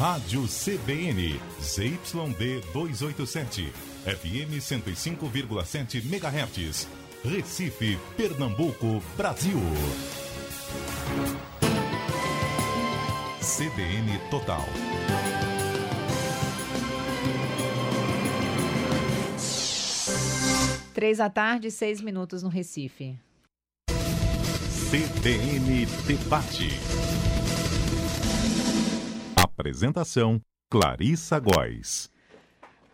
Rádio CBN, ZYD 287, FM 105,7 MHz, Recife, Pernambuco, Brasil. CBN Total. Três da tarde, seis minutos no Recife. CBN Debate. Apresentação: Clarissa Góes.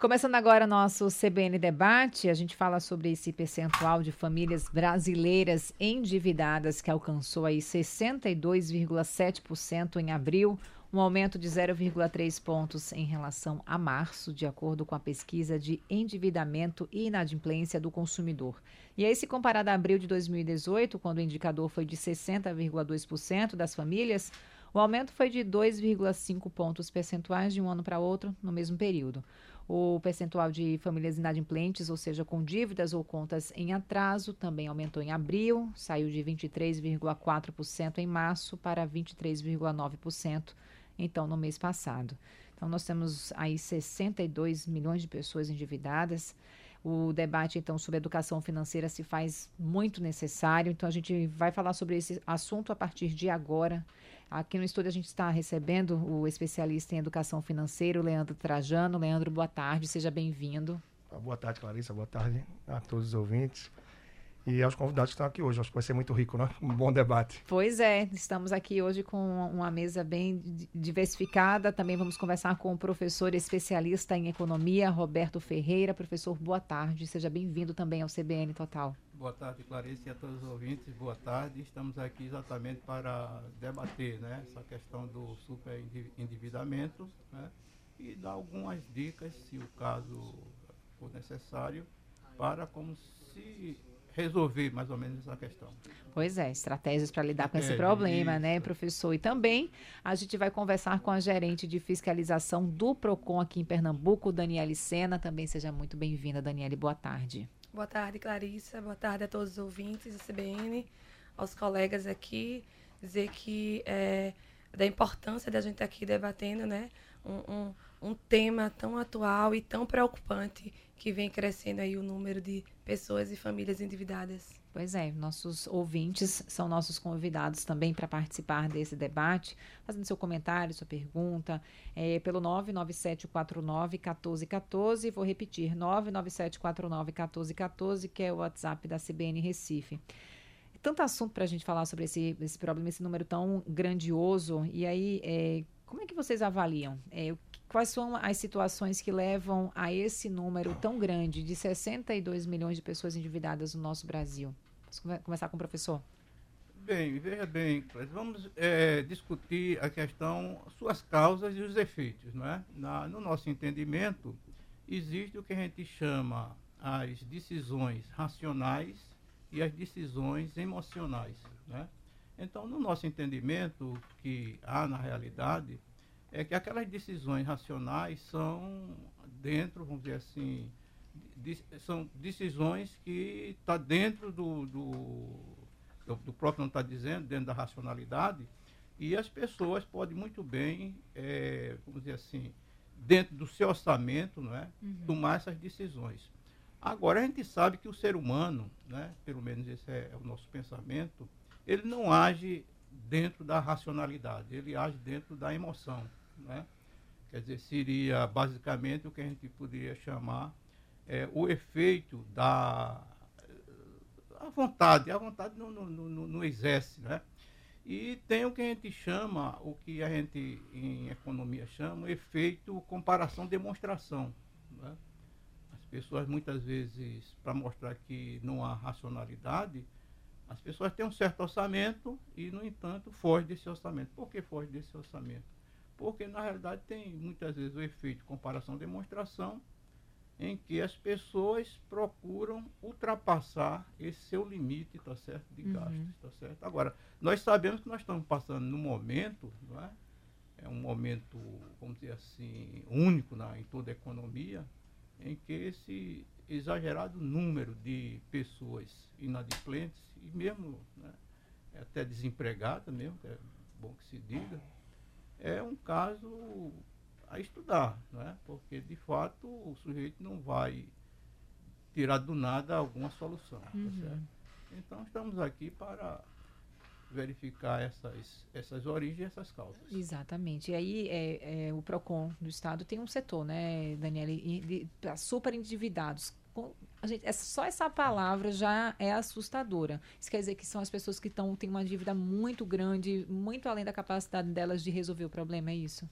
Começando agora nosso CBN Debate, a gente fala sobre esse percentual de famílias brasileiras endividadas que alcançou aí 62,7% em abril, um aumento de 0,3 pontos em relação a março, de acordo com a pesquisa de endividamento e inadimplência do consumidor. E aí, se comparado a abril de 2018, quando o indicador foi de 60,2% das famílias, o aumento foi de 2,5 pontos percentuais de um ano para outro no mesmo período. O percentual de famílias inadimplentes, ou seja, com dívidas ou contas em atraso, também aumentou em abril, saiu de 23,4% em março para 23,9% então no mês passado. Então nós temos aí 62 milhões de pessoas endividadas. O debate, então, sobre educação financeira se faz muito necessário. Então, a gente vai falar sobre esse assunto a partir de agora. Aqui no estúdio, a gente está recebendo o especialista em educação financeira, o Leandro Trajano. Leandro, boa tarde, seja bem-vindo. Boa tarde, Clarissa. Boa tarde a todos os ouvintes e aos convidados que estão aqui hoje. Acho que vai ser muito rico, né? Um bom debate. Pois é, estamos aqui hoje com uma mesa bem diversificada. Também vamos conversar com o professor especialista em economia, Roberto Ferreira. Professor, boa tarde. Seja bem-vindo também ao CBN Total. Boa tarde, Clarice, e a todos os ouvintes. Boa tarde. Estamos aqui exatamente para debater né, essa questão do superendividamento né, e dar algumas dicas, se o caso for necessário, para como se resolver mais ou menos essa questão. Pois é, estratégias para lidar com esse é, problema, isso. né, professor? E também a gente vai conversar com a gerente de fiscalização do PROCON aqui em Pernambuco, Daniele Sena. Também seja muito bem-vinda, Daniele. Boa tarde. Boa tarde, Clarissa. Boa tarde a todos os ouvintes da CBN, aos colegas aqui. Dizer que é, da importância da gente estar aqui debatendo, né, um, um, um tema tão atual e tão preocupante que vem crescendo aí o número de pessoas e famílias endividadas. Pois é, nossos ouvintes são nossos convidados também para participar desse debate, fazendo seu comentário, sua pergunta, é, pelo 99749-1414. Vou repetir, 99749-1414, que é o WhatsApp da CBN Recife. Tanto assunto para a gente falar sobre esse, esse problema, esse número tão grandioso. E aí, é, como é que vocês avaliam? É, quais são as situações que levam a esse número tão grande de 62 milhões de pessoas endividadas no nosso Brasil? Vamos começar com o professor. Bem, veja bem, vamos é, discutir a questão, suas causas e os efeitos. Não é? Na, no nosso entendimento, existe o que a gente chama as decisões racionais e as decisões emocionais. Né? Então, no nosso entendimento, que há na realidade, é que aquelas decisões racionais são dentro, vamos dizer assim, de, são decisões que está dentro do, do, do, próprio não está dizendo, dentro da racionalidade, e as pessoas podem muito bem, é, vamos dizer assim, dentro do seu orçamento, não é, uhum. tomar essas decisões. Agora, a gente sabe que o ser humano, né, pelo menos esse é, é o nosso pensamento, ele não age dentro da racionalidade, ele age dentro da emoção. Né? Quer dizer, seria basicamente o que a gente poderia chamar é, o efeito da a vontade. A vontade não, não, não, não exerce. Né? E tem o que a gente chama, o que a gente em economia chama, efeito comparação-demonstração. Né? As pessoas muitas vezes, para mostrar que não há racionalidade, as pessoas têm um certo orçamento e, no entanto, fogem desse orçamento. Por que fogem desse orçamento? Porque, na realidade, tem muitas vezes o efeito de comparação-demonstração, em que as pessoas procuram ultrapassar esse seu limite, tá certo, de uhum. gastos, tá certo. Agora, nós sabemos que nós estamos passando num momento, não é? É um momento, vamos dizer assim, único na, em toda a economia, em que esse exagerado número de pessoas inadimplentes e mesmo né, até desempregada mesmo, é bom que se diga, é um caso a estudar, né? porque de fato o sujeito não vai tirar do nada alguma solução. Tá Uhum. Então estamos aqui para verificar essas, essas origens e essas causas. Exatamente. E aí é, é, o PROCON do Estado tem um setor, né, Daniela, para super endividados. Com, a gente, essa, só essa palavra já é assustadora. Isso quer dizer que são as pessoas que tão, têm uma dívida muito grande, muito além da capacidade delas de resolver o problema, é isso?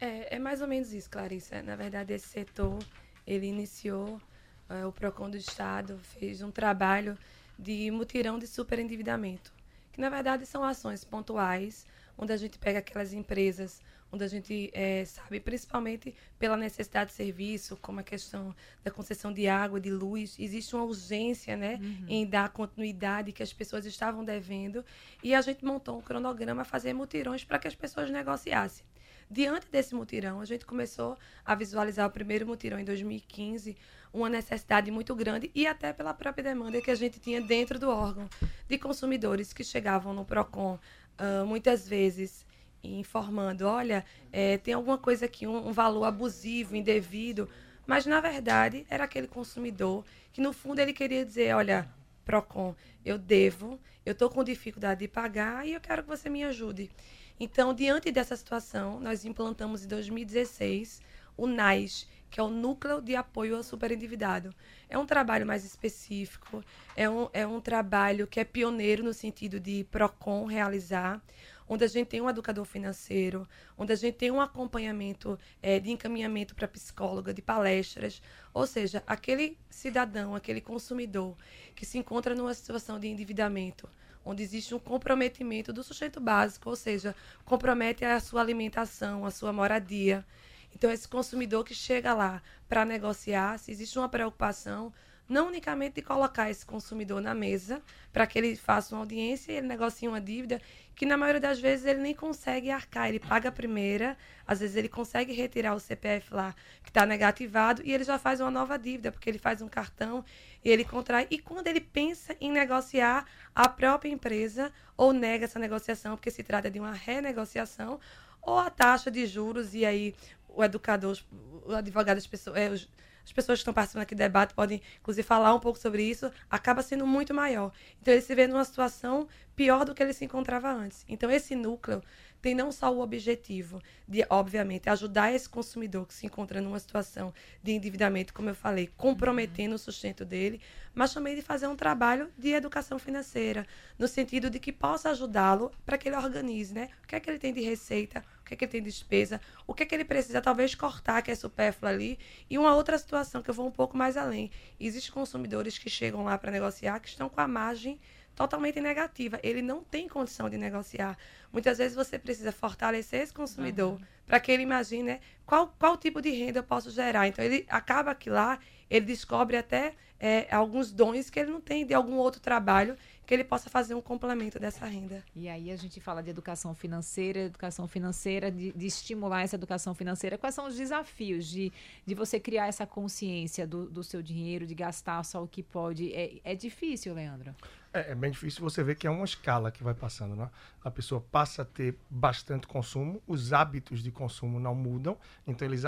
É, é mais ou menos isso, Clarissa. Na verdade, esse setor, ele iniciou, é, o PROCON do Estado fez um trabalho de mutirão de superendividamento, que na verdade são ações pontuais, onde a gente pega aquelas empresas, onde a gente é, sabe, principalmente pela necessidade de serviço, como a questão da concessão de água, de luz, existe uma urgência né, Uhum. em dar continuidade que as pessoas estavam devendo, e a gente montou um cronograma a fazer mutirões para que as pessoas negociassem. Diante desse mutirão, a gente começou a visualizar o primeiro mutirão em 2015, uma necessidade muito grande e até pela própria demanda que a gente tinha dentro do órgão de consumidores que chegavam no Procon ah, muitas vezes informando, olha, eh, tem alguma coisa aqui, um, um valor abusivo, indevido, mas na verdade era aquele consumidor que no fundo ele queria dizer, olha, Procon, eu devo, eu estou com dificuldade de pagar e eu quero que você me ajude. Então, diante dessa situação, nós implantamos em 2016 o NAIS, que é o Núcleo de Apoio ao Superendividado. É um trabalho mais específico, é um, é um trabalho que é pioneiro no sentido de PROCON realizar, onde a gente tem um educador financeiro, onde a gente tem um acompanhamento eh, de encaminhamento para psicóloga, de palestras, ou seja, aquele cidadão, aquele consumidor que se encontra numa situação de endividamento, onde existe um comprometimento do sujeito básico, ou seja, compromete a sua alimentação, a sua moradia. Então, esse consumidor que chega lá para negociar, se existe uma preocupação, não unicamente de colocar esse consumidor na mesa para que ele faça uma audiência e ele negocie uma dívida que na maioria das vezes ele nem consegue arcar, ele paga a primeira, às vezes ele consegue retirar o CPF lá que está negativado e ele já faz uma nova dívida, porque ele faz um cartão e ele contrai. E quando ele pensa em negociar, a própria empresa ou nega essa negociação, porque se trata de uma renegociação, ou a taxa de juros, e aí o educador, o advogado, as pessoas, é, os, as pessoas que estão participando aqui do debate podem, inclusive, falar um pouco sobre isso, acaba sendo muito maior. Então, ele se vê numa situação pior do que ele se encontrava antes. Então, esse núcleo tem não só o objetivo de, obviamente, ajudar esse consumidor que se encontra numa situação de endividamento, como eu falei, comprometendo o sustento dele, mas também de fazer um trabalho de educação financeira, no sentido de que possa ajudá-lo para que ele organize, né? O que é que ele tem de receita, que é que ele tem de despesa, o que é que ele precisa talvez cortar, que é supérfluo ali. E uma outra situação que eu vou um pouco mais além. Existem consumidores que chegam lá para negociar que estão com a margem totalmente negativa. Ele não tem condição de negociar. Muitas vezes você precisa fortalecer esse consumidor Uhum. para que ele imagine né, qual, qual tipo de renda eu posso gerar. Então, ele acaba que lá, ele descobre até é, alguns dons que ele não tem de algum outro trabalho que ele possa fazer um complemento dessa renda. E aí a gente fala de educação financeira, educação financeira, de, de estimular essa educação financeira. Quais são os desafios de, de você criar essa consciência do, do seu dinheiro, de gastar só o que pode? É, é difícil, Leandro? É, é bem difícil você ver que é uma escala que vai passando, né? A pessoa passa a ter bastante consumo, os hábitos de consumo não mudam, então eles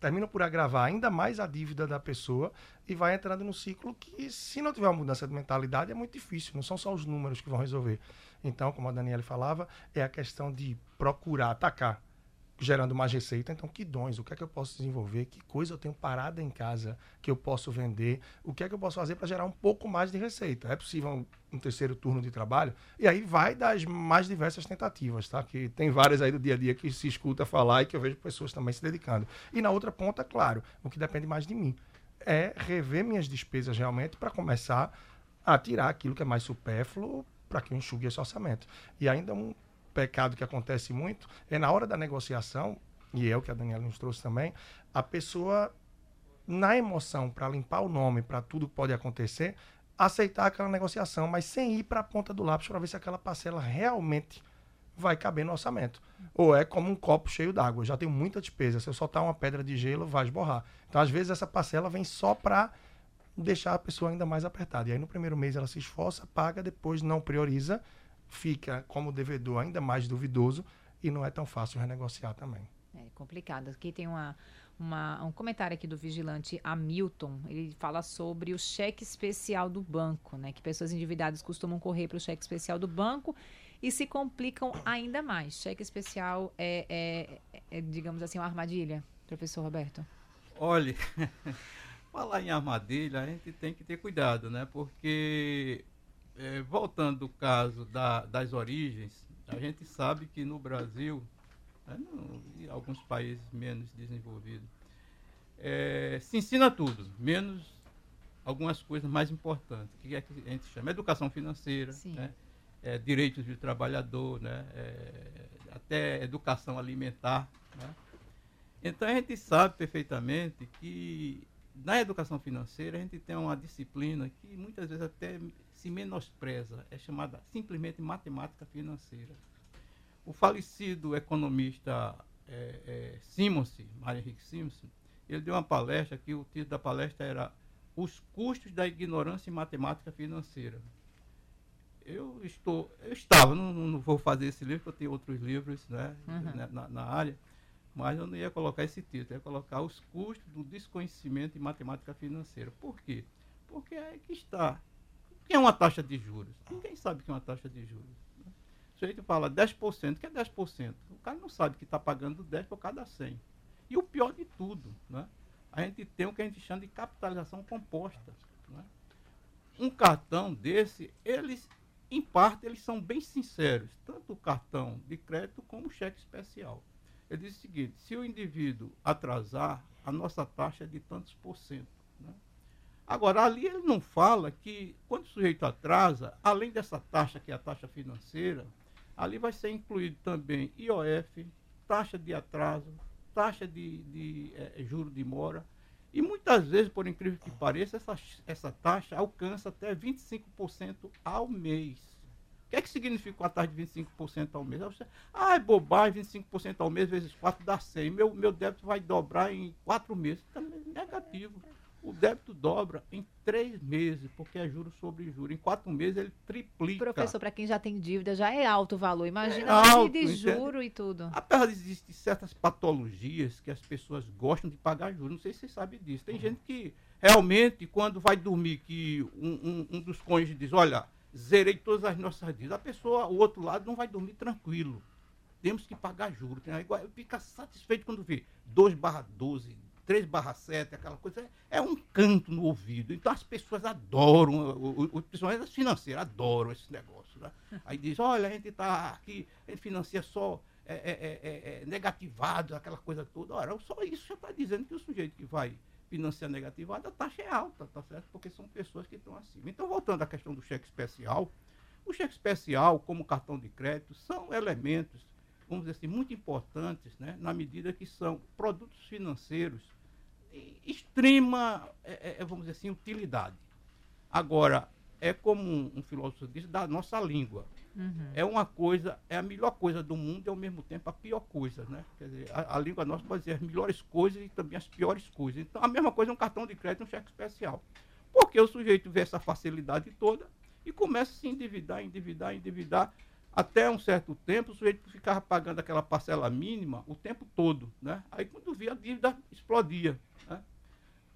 a- terminam por agravar ainda mais a dívida da pessoa e vai entrando no ciclo que, se não tiver uma mudança de mentalidade, é muito difícil, não são só os números que vão resolver. Então, como a Daniela falava, é a questão de procurar atacar gerando mais receita. Então, que dons? O que é que eu posso desenvolver? Que coisa eu tenho parada em casa que eu posso vender? O que é que eu posso fazer para gerar um pouco mais de receita? É possível um, um terceiro turno de trabalho? E aí vai das mais diversas tentativas, tá? Que tem várias aí do dia a dia que se escuta falar e que eu vejo pessoas também se dedicando. E na outra ponta, claro, o que depende mais de mim é rever minhas despesas realmente para começar a tirar aquilo que é mais supérfluo para que eu enxugue esse orçamento. E ainda um pecado que acontece muito é na hora da negociação, e é o que a Daniela nos trouxe também, a pessoa, na emoção, para limpar o nome, para tudo que pode acontecer, aceitar aquela negociação, mas sem ir para a ponta do lápis para ver se aquela parcela realmente vai caber no orçamento. Ou é como um copo cheio d'água. Eu já tenho muita despesa. Se eu soltar uma pedra de gelo, vai esborrar. Então, às vezes, essa parcela vem só para deixar a pessoa ainda mais apertada. E aí, no primeiro mês, ela se esforça, paga, depois não prioriza, fica como devedor ainda mais duvidoso e não é tão fácil renegociar também. É, complicado. Aqui tem uma, uma, um comentário aqui do vigilante Hamilton. Ele fala sobre o cheque especial do banco, né? Que pessoas endividadas costumam correr para o cheque especial do banco e se complicam ainda mais. Cheque especial é, é, é digamos assim, uma armadilha, professor Roberto? Olhe, falar em armadilha, a gente tem que ter cuidado, né? Porque, é, voltando do caso da, das origens, a gente sabe que no Brasil, né, no, em alguns países menos desenvolvidos, é, se ensina tudo, menos algumas coisas mais importantes, que é que a gente chama educação financeira, né? é, direitos do trabalhador, né? É, até educação alimentar. Né? Então a gente sabe perfeitamente que na educação financeira a gente tem uma disciplina que muitas vezes até se menospreza, é chamada simplesmente matemática financeira. O falecido economista é, é, Simonsen, Mário Henrique Simonsen, ele deu uma palestra que o título da palestra era Os custos da ignorância em matemática financeira eu estou, eu estava, não, não vou fazer esse livro, porque eu tenho outros livros né, uhum. na, na, área, mas eu não ia colocar esse título, ia colocar os custos do desconhecimento em matemática financeira. Por quê? Porque é que está. Que é uma taxa de juros? Ninguém sabe o que é uma taxa de juros. O sujeito fala 10%, o que é 10%? O cara não sabe que está pagando 10 por cada 100. E o pior de tudo, né? a gente tem o que a gente chama de capitalização composta. Né? Um cartão desse, eles em parte, eles são bem sinceros, tanto o cartão de crédito como o cheque especial. Ele diz o seguinte: se o indivíduo atrasar, a nossa taxa é de tantos por cento. Né? Agora, ali ele não fala que, quando o sujeito atrasa, além dessa taxa, que é a taxa financeira, ali vai ser incluído também IOF, taxa de atraso, taxa de, de é, juro de mora. E muitas vezes, por incrível que pareça, essa, essa taxa alcança até 25% ao mês. O que é que significa uma taxa de 25% ao mês? Você, ah, é bobagem, 25% ao mês vezes 4 dá 100. Meu, meu débito vai dobrar em 4 meses. Também é negativo. O débito dobra em 3 meses, porque é juros sobre juros. Em 4 meses ele triplica. Professor, para quem já tem dívida, já é alto o valor. Imagina é alto, de juro e tudo. Apesar de existir certas patologias que as pessoas gostam de pagar juros, não sei se você sabe disso. Tem uhum. gente que realmente, quando vai dormir, que um, um, um dos cônjuges diz, olha, zerei todas as nossas dívidas. A pessoa, o outro lado, não vai dormir tranquilo. Temos que pagar juros. Né? Fica satisfeito quando vê 2 barra 12, 3 barra 7, aquela coisa. É um canto no ouvido. Então as pessoas adoram, principalmente as financeiras, adoram esse negócio. Né? Aí diz, olha, a gente está aqui, a gente financia só é, é, é, é, negativado, aquela coisa toda. Ora, só isso já está dizendo que o sujeito que vai financiar negativada, a taxa é alta, tá certo? Porque são pessoas que estão acima. Então, voltando à questão do cheque especial, o cheque especial, como cartão de crédito, são elementos, vamos dizer assim, muito importantes, né? na medida que são produtos financeiros extrema, é, é, vamos dizer assim, utilidade. Agora, é como um, filósofo disse, da nossa língua. Uhum. É uma coisa, é a melhor coisa do mundo e ao mesmo tempo a pior coisa, né? Quer dizer, a, a, língua nossa pode dizer as melhores coisas e também as piores coisas. Então, a mesma coisa é um cartão de crédito e um cheque especial. Porque o sujeito vê essa facilidade toda e começa a se endividar, endividar, endividar. Até um certo tempo, o sujeito ficava pagando aquela parcela mínima o tempo todo, né? Aí, quando via, a dívida explodia, né?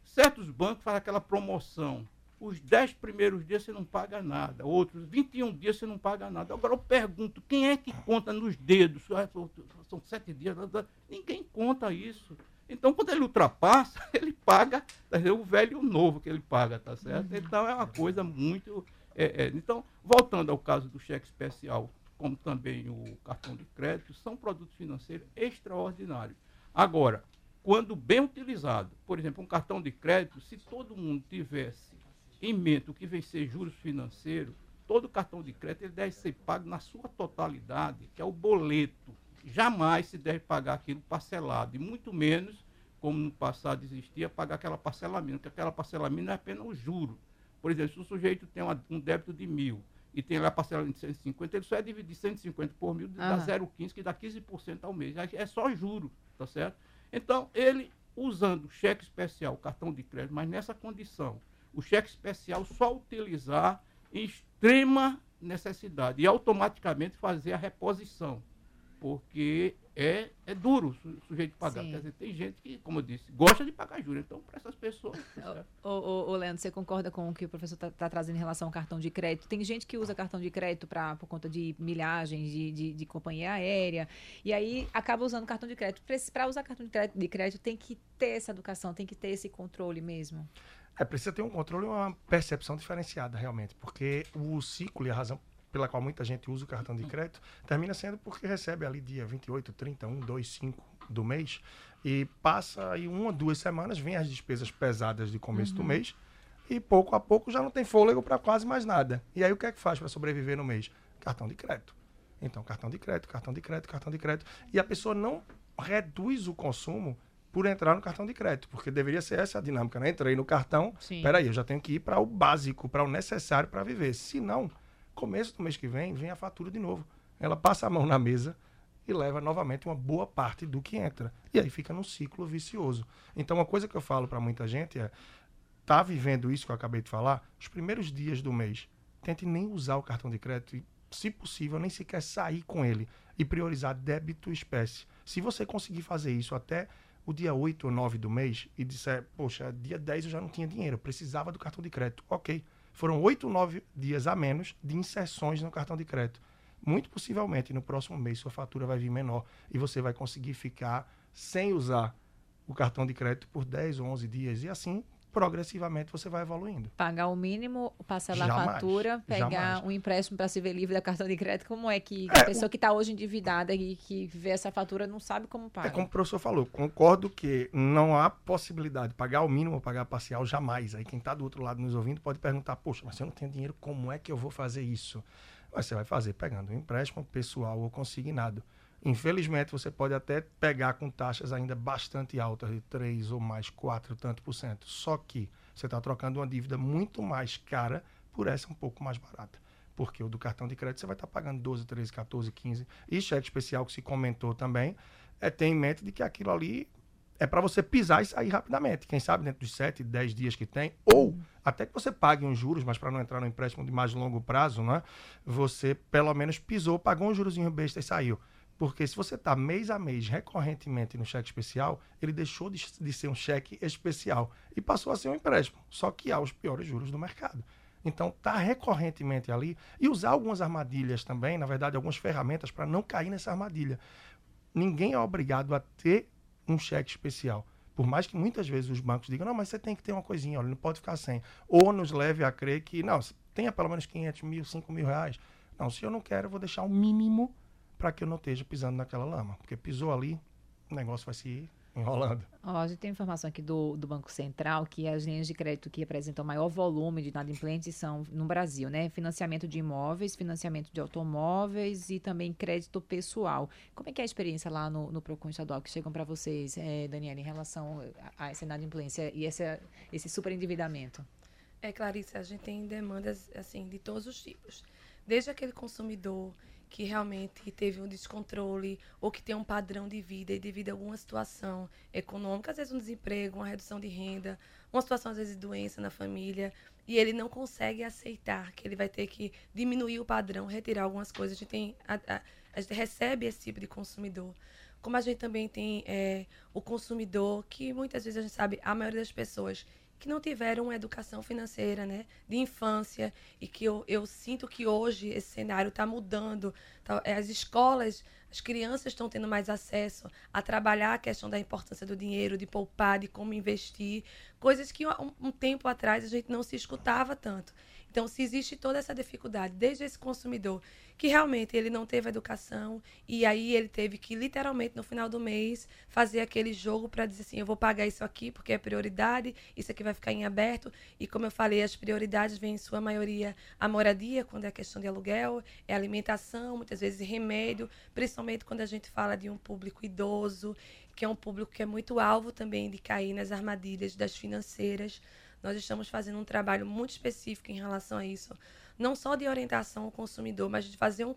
Certos bancos fazem aquela promoção os 10 primeiros dias você não paga nada, outros 21 dias você não paga nada. Agora eu pergunto, quem é que conta nos dedos? São sete dias, ninguém conta isso. Então, quando ele ultrapassa, ele paga o velho e o novo que ele paga, tá certo? Uhum. Então, é uma coisa muito. É, é, então, voltando ao caso do cheque especial, como também o cartão de crédito, são produtos financeiros extraordinários. Agora, quando bem utilizado, por exemplo, um cartão de crédito, se todo mundo tivesse em mente o que vem ser juros financeiros, todo cartão de crédito ele deve ser pago na sua totalidade, que é o boleto. Jamais se deve pagar aquilo parcelado, e muito menos, como no passado existia, pagar aquela parcela mínima, porque aquela parcela mínima é apenas o juro. Por exemplo, se o sujeito tem uma, um débito de mil e tem lá a parcela de 150, ele só é dividir 150 por mil, dá 0,15, que dá 15% ao mês. É só juro, tá certo? Então, ele usando cheque especial, cartão de crédito, mas nessa condição, o cheque especial só utilizar em extrema necessidade e automaticamente fazer a reposição. porque é, é duro o sujeito pagar. Sim. Quer dizer, tem gente que, como eu disse, gosta de pagar juros. Então, para essas pessoas. certo? Ô, ô, ô, Leandro, você concorda com o que o professor está trazendo em relação ao cartão de crédito? Tem gente que usa cartão de crédito pra, por conta de milhagens de, de, de companhia aérea, e aí acaba usando cartão de crédito. Para usar cartão de crédito, de crédito, tem que ter essa educação, tem que ter esse controle mesmo. É, precisa ter um controle e uma percepção diferenciada, realmente, porque o ciclo e a razão pela qual muita gente usa o cartão de crédito termina sendo porque recebe ali dia 28, 30, 1, 2, 5 do mês e passa aí uma, duas semanas, vem as despesas pesadas de começo do mês e pouco a pouco já não tem fôlego para quase mais nada. E aí o que é que faz para sobreviver no mês? Cartão de crédito. Então, cartão de crédito, cartão de crédito, cartão de crédito. E a pessoa não reduz o consumo por entrar no cartão de crédito, porque deveria ser essa a dinâmica, né? Entrei no cartão, Sim. peraí, eu já tenho que ir para o básico, para o necessário para viver. Se não, começo do mês que vem, vem a fatura de novo. Ela passa a mão na mesa e leva novamente uma boa parte do que entra. E aí fica num ciclo vicioso. Então, uma coisa que eu falo para muita gente é: tá vivendo isso que eu acabei de falar, os primeiros dias do mês, tente nem usar o cartão de crédito e, se possível, nem sequer sair com ele e priorizar débito espécie. Se você conseguir fazer isso até o dia 8 ou 9 do mês e disser, poxa, dia 10 eu já não tinha dinheiro, precisava do cartão de crédito. Ok. Foram 8 ou 9 dias a menos de inserções no cartão de crédito. Muito possivelmente no próximo mês sua fatura vai vir menor e você vai conseguir ficar sem usar o cartão de crédito por 10 ou 11 dias e assim progressivamente você vai evoluindo. Pagar o mínimo, parcelar a fatura, pegar jamais. um empréstimo para se ver livre da cartão de crédito. Como é que É, a pessoa que está hoje endividada e que vê essa fatura não sabe como paga? É como o professor falou, concordo que não há possibilidade de pagar o mínimo ou pagar parcial jamais. Aí quem está do outro lado nos ouvindo pode perguntar, poxa, mas se eu não tenho dinheiro, como é que eu vou fazer isso? Mas você vai fazer pegando um empréstimo pessoal ou consignado. Infelizmente, você pode até pegar com taxas ainda bastante altas, de 3 ou mais 4 tanto por cento. Só que você está trocando uma dívida muito mais cara por essa um pouco mais barata. Porque o do cartão de crédito você vai estar pagando 12, 13, 14, 15. E cheque especial que se comentou também, é ter em mente de que aquilo ali é para você pisar e sair rapidamente. Quem sabe dentro dos 7, 10 dias que tem, ou até que você pague uns juros, mas para não entrar no empréstimo de mais longo prazo, né? Você pelo menos pisou, pagou um jurozinho besta e saiu. Porque se você está mês a mês recorrentemente no cheque especial, ele deixou de, de ser um cheque especial e passou a ser um empréstimo, só que há os piores juros do mercado. Então, tá recorrentemente ali e usar algumas armadilhas também, na verdade, algumas ferramentas para não cair nessa armadilha. Ninguém é obrigado a ter um cheque especial. Por mais que muitas vezes os bancos digam, não, mas você tem que ter uma coisinha, olha, não pode ficar sem. Ou nos leve a crer que, não, tenha pelo menos 500 mil, 5 mil reais. Não, se eu não quero, eu vou deixar o mínimo para que eu não esteja pisando naquela lama. Porque pisou ali, o negócio vai se enrolando. Ó, a gente tem informação aqui do, do Banco Central que as linhas de crédito que apresentam maior volume de inadimplentes são no Brasil, né? Financiamento de imóveis, financiamento de automóveis e também crédito pessoal. Como é que é a experiência lá no, no Procon Estadual que chegam para vocês, eh, Daniela, em relação a, a essa inadimplência e essa, esse superendividamento? É, Clarice, a gente tem demandas assim de todos os tipos. Desde aquele consumidor que realmente teve um descontrole ou que tem um padrão de vida e devido a alguma situação econômica, às vezes um desemprego, uma redução de renda, uma situação às vezes de doença na família, e ele não consegue aceitar que ele vai ter que diminuir o padrão, retirar algumas coisas. A gente tem a, a, a gente recebe esse tipo de consumidor. Como a gente também tem é, o consumidor, que muitas vezes a gente sabe, a maioria das pessoas que não tiveram uma educação financeira, né, de infância, e que eu, eu sinto que hoje esse cenário está mudando. Tá, é, as escolas, as crianças estão tendo mais acesso a trabalhar a questão da importância do dinheiro, de poupar, de como investir, coisas que um, um tempo atrás a gente não se escutava tanto. Então, se existe toda essa dificuldade, desde esse consumidor que realmente ele não teve educação e aí ele teve que literalmente no final do mês fazer aquele jogo para dizer assim, eu vou pagar isso aqui porque é prioridade, isso aqui vai ficar em aberto e como eu falei, as prioridades vêm em sua maioria a moradia, quando é questão de aluguel, é alimentação, muitas vezes remédio, principalmente quando a gente fala de um público idoso, que é um público que é muito alvo também de cair nas armadilhas das financeiras. Nós estamos fazendo um trabalho muito específico em relação a isso, não só de orientação ao consumidor, mas de fazer um,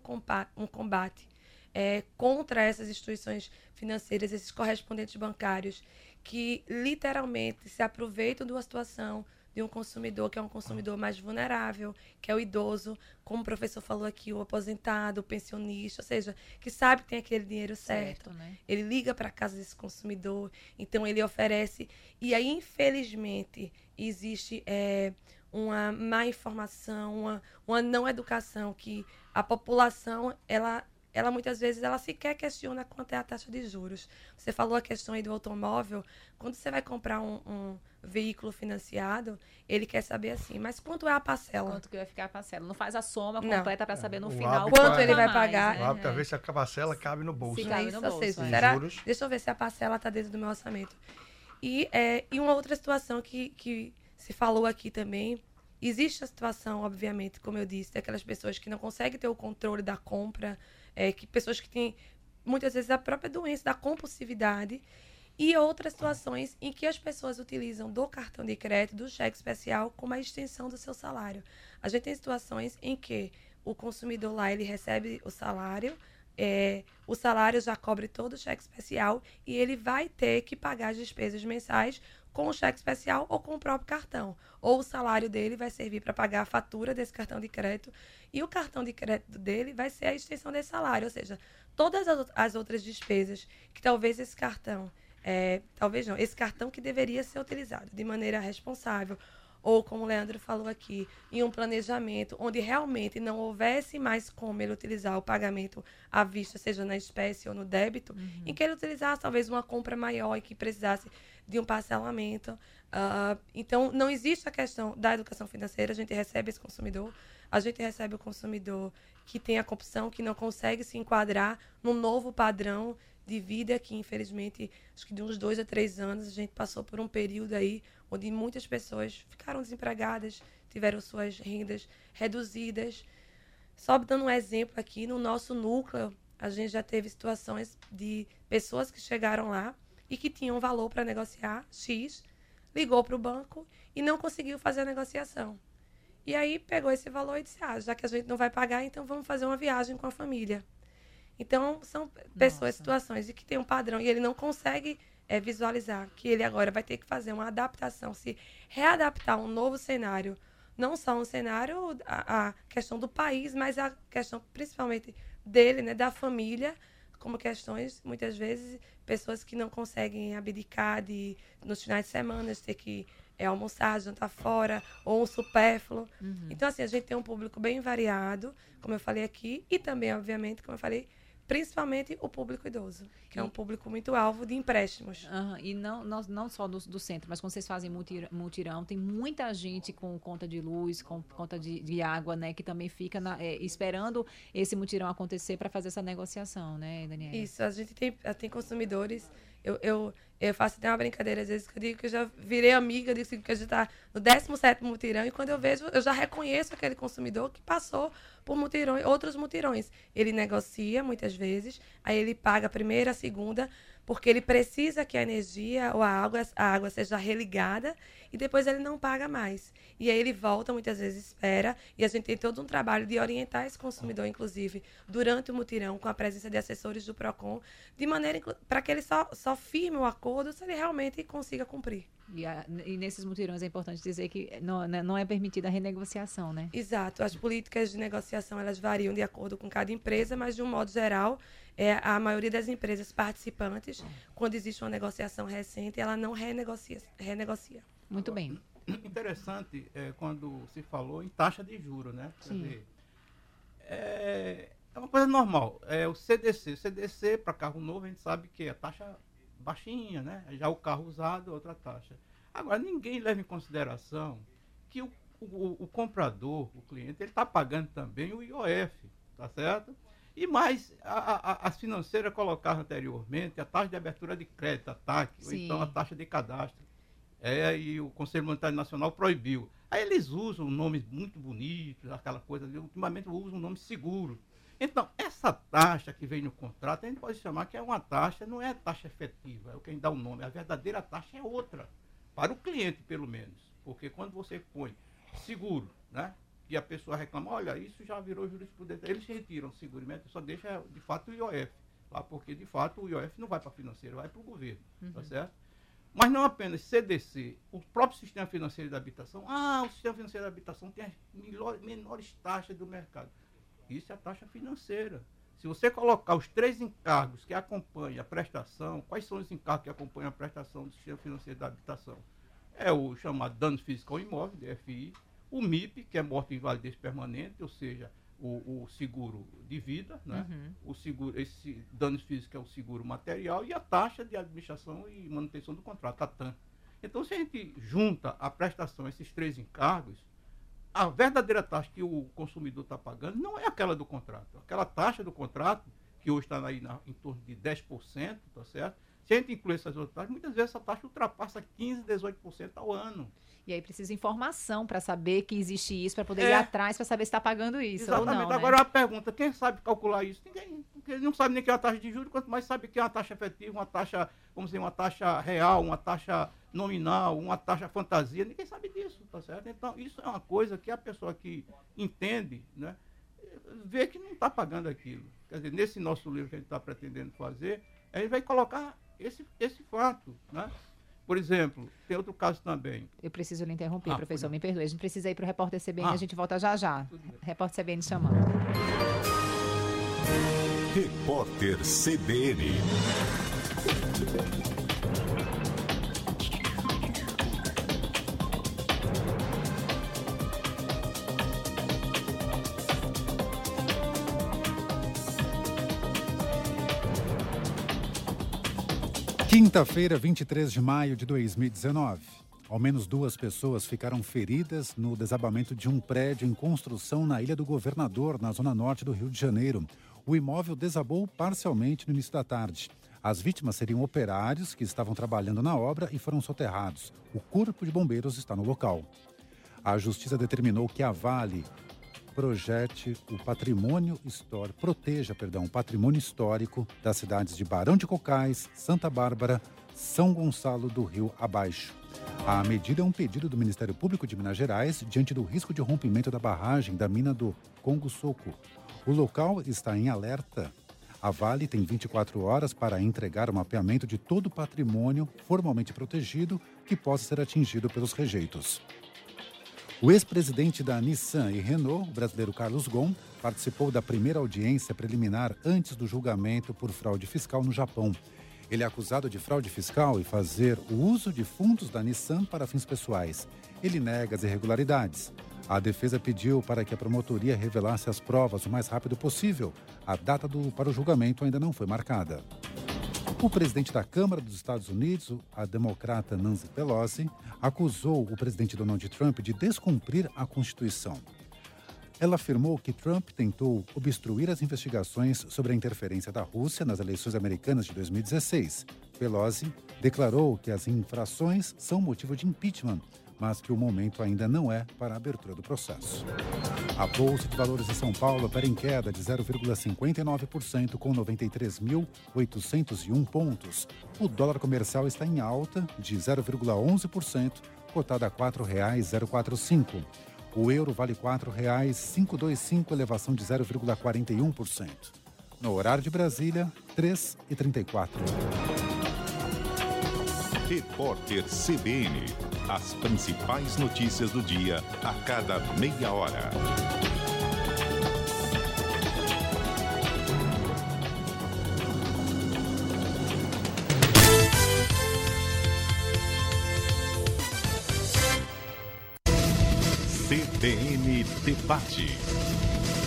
um combate é, contra essas instituições financeiras, esses correspondentes bancários, que literalmente se aproveitam de uma situação de um consumidor que é um consumidor mais vulnerável, que é o idoso, como o professor falou aqui, o aposentado, o pensionista, ou seja, que sabe que tem aquele dinheiro certo. certo né? Ele liga para a casa desse consumidor, então ele oferece. E aí, infelizmente, existe é, uma má informação, uma, uma não educação que a população ela ela muitas vezes ela sequer questiona quanto é a taxa de juros. Você falou a questão aí do automóvel. Quando você vai comprar um, um veículo financiado, ele quer saber assim, mas quanto é a parcela? Quanto que vai ficar a parcela? Não faz a soma completa para saber no o final quanto ele vai pagar. Né? O hábito é ver se a parcela cabe no bolso. Se cabe no bolso. Seja, é. será, deixa eu ver se a parcela está dentro do meu orçamento. E, é, e uma outra situação que, que se falou aqui também, existe a situação, obviamente, como eu disse, daquelas pessoas que não conseguem ter o controle da compra, é, que pessoas que têm muitas vezes a própria doença da compulsividade e outras situações em que as pessoas utilizam do cartão de crédito, do cheque especial, como a extensão do seu salário. A gente tem situações em que o consumidor lá ele recebe o salário, é, o salário já cobre todo o cheque especial e ele vai ter que pagar as despesas mensais com o cheque especial ou com o próprio cartão. Ou o salário dele vai servir para pagar a fatura desse cartão de crédito e o cartão de crédito dele vai ser a extensão desse salário. Ou seja, todas as outras despesas que talvez esse cartão, é, talvez não, esse cartão que deveria ser utilizado de maneira responsável ou como o Leandro falou aqui, em um planejamento onde realmente não houvesse mais como ele utilizar o pagamento à vista, seja na espécie ou no débito, uhum. em que ele utilizasse talvez uma compra maior e que precisasse de um parcelamento. Uh, então, não existe a questão da educação financeira, a gente recebe esse consumidor, a gente recebe o consumidor que tem a corrupção, que não consegue se enquadrar num novo padrão de vida que, infelizmente, acho que de uns dois a três anos, a gente passou por um período aí onde muitas pessoas ficaram desempregadas, tiveram suas rendas reduzidas. Só dando um exemplo aqui, no nosso núcleo, a gente já teve situações de pessoas que chegaram lá e que tinham valor para negociar X, ligou para o banco e não conseguiu fazer a negociação. E aí pegou esse valor e disse: ah, já que a gente não vai pagar, então vamos fazer uma viagem com a família. Então, são pessoas, Nossa. situações de que tem um padrão e ele não consegue é, visualizar que ele agora vai ter que fazer uma adaptação, se readaptar a um novo cenário. Não só um cenário, a, a questão do país, mas a questão principalmente dele, né, da família, como questões, muitas vezes, pessoas que não conseguem abdicar de, nos finais de semana, ter que é, almoçar, jantar fora, ou um supérfluo. Uhum. Então, assim, a gente tem um público bem variado, como eu falei aqui, e também, obviamente, como eu falei, principalmente o público idoso, que e, é um público muito alvo de empréstimos. Uhum, e não, não, não só do, do, centro, mas quando vocês fazem mutirão, tem muita gente com conta de luz, com conta de, de água, né, que também fica na, é, esperando esse mutirão acontecer para fazer essa negociação, né, Daniela? Isso, a gente tem, tem consumidores eu, eu, eu faço até uma brincadeira, às vezes, que eu digo que eu já virei amiga, digo assim, que a gente está no 17 mutirão, e quando eu vejo, eu já reconheço aquele consumidor que passou por mutirões, outros mutirões. Ele negocia, muitas vezes, aí ele paga a primeira, a segunda, porque ele precisa que a energia ou a água, a água seja religada e depois ele não paga mais. E aí ele volta, muitas vezes espera, e a gente tem todo um trabalho de orientar esse consumidor, inclusive, durante o mutirão, com a presença de assessores do PROCON, de maneira para que ele só, só firme o acordo se ele realmente consiga cumprir. E, a, e, nesses mutirões é importante dizer que não, né, não é permitida a renegociação, né? Exato. As políticas de negociação elas variam de acordo com cada empresa, mas de um modo geral, é, a maioria das empresas participantes, quando existe uma negociação recente, ela não renegocia. renegocia. Muito bem. Interessante é, quando se falou em taxa de juro, né? Quer Sim. Dizer, é, é uma coisa normal. É o CDC. CDC para carro novo a gente sabe que é taxa baixinha, né? Já o carro usado, outra taxa. Agora, ninguém leva em consideração que o, o, o comprador, o cliente, ele está pagando também o IOF, tá certo? E mais, a, a, as financeiras colocaram anteriormente a taxa de abertura de crédito, a TAC, ou então a taxa de cadastro. É, e o Conselho Monetário Nacional proibiu. Aí eles usam nomes muito bonitos, aquela coisa, ultimamente usam um nome seguro. Então, essa taxa que vem no contrato, a gente pode chamar que é uma taxa, não é taxa efetiva, é o que a gente dá o nome. A verdadeira taxa é outra, para o cliente, pelo menos. Porque quando você põe seguro, né? E a pessoa reclama, olha, isso já virou jurisprudência. Eles retiram o seguro, só deixa de fato o IOF. Lá, porque de fato o IOF não vai para a financeira, vai para o governo. Tá uhum. Tá certo? Mas não apenas CDC, o próprio sistema financeiro da habitação. Ah, o sistema financeiro da habitação tem as melhores, menores taxas do mercado. Isso é a taxa financeira. Se você colocar os três encargos que acompanham a prestação, quais são os encargos que acompanham a prestação do sistema financeiro da habitação? É o chamado dano físico ao imóvel, DFI, o MIP, que é morte e invalidez permanente, ou seja, o, o seguro de vida, né? Uhum. o seguro, esse danos físicos é o seguro material e a taxa de administração e manutenção do contrato, a TAN. Então, se a gente junta a prestação, esses três encargos, a verdadeira taxa que o consumidor está pagando não é aquela do contrato. Aquela taxa do contrato, que hoje está aí na, em torno de 10%, tá certo? Se a gente incluir essas outras taxas, muitas vezes essa taxa ultrapassa 15%, 18% ao ano. E aí precisa informação para saber que existe isso, para poder é. ir atrás para saber se está pagando isso Exatamente. ou não. Né? Agora né? a pergunta, quem sabe calcular isso? Ninguém. Porque não sabe nem que é a taxa de juros, quanto mais sabe que é uma taxa efetiva, uma taxa, vamos dizer, uma taxa real, uma taxa nominal, uma taxa fantasia, ninguém sabe disso, tá certo? Então, isso é uma coisa que a pessoa que entende, né, vê que não está pagando aquilo. Quer dizer, nesse nosso livro que a gente está pretendendo fazer, a gente vai colocar esse, esse fato, né? Por exemplo, tem outro caso também. Eu preciso lhe interromper, ah, professor, me perdoe. A gente precisa ir para o repórter CBN, ah. a gente volta já já. Repórter CBN chamando. Repórter CBN. Quinta-feira, 23 de maio de 2019. Ao menos duas pessoas ficaram feridas no desabamento de um prédio em construção na Ilha do Governador, na zona norte do Rio de Janeiro. O imóvel desabou parcialmente no início da tarde. As vítimas seriam operários que estavam trabalhando na obra e foram soterrados. O corpo de bombeiros está no local. A justiça determinou que a Vale projete o patrimônio histórico, proteja, perdão, o patrimônio histórico das cidades de Barão de Cocais, Santa Bárbara, São Gonçalo do Rio Abaixo. A medida é um pedido do Ministério Público de Minas Gerais diante do risco de rompimento da barragem da mina do Congo Soco. O local está em alerta. A Vale tem 24 horas para entregar o mapeamento de todo o patrimônio formalmente protegido que possa ser atingido pelos rejeitos. O ex-presidente da Nissan e Renault, o brasileiro Carlos Ghosn, participou da primeira audiência preliminar antes do julgamento por fraude fiscal no Japão. Ele é acusado de fraude fiscal e fazer o uso de fundos da Nissan para fins pessoais. Ele nega as irregularidades. A defesa pediu para que a promotoria revelasse as provas o mais rápido possível. A data do, para o julgamento ainda não foi marcada. O presidente da Câmara dos Estados Unidos, a democrata Nancy Pelosi, acusou o presidente Donald Trump de descumprir a Constituição. Ela afirmou que Trump tentou obstruir as investigações sobre a interferência da Rússia nas eleições americanas de 2016. Pelosi declarou que as infrações são motivo de impeachment mas que o momento ainda não é para a abertura do processo. A Bolsa de Valores de São Paulo opera em queda de 0,59% com 93.801 pontos. O dólar comercial está em alta de 0,11%, cotado a R$ 4,045. O euro vale R$ 4,525, elevação de 0,41%. No horário de Brasília, 3h34. Repórter CBN. As principais notícias do dia a cada meia hora. CBN Debate.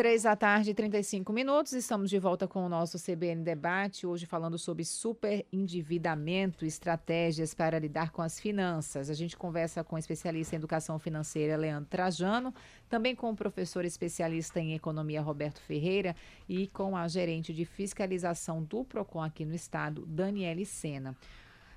Três da tarde, 35 minutos. Estamos de volta com o nosso CBN Debate, hoje falando sobre superendividamento, estratégias para lidar com as finanças. A gente conversa com o especialista em educação financeira, Leandro Trajano, também com o professor especialista em economia, Roberto Ferreira, e com a gerente de fiscalização do PROCON aqui no estado, Daniele Sena.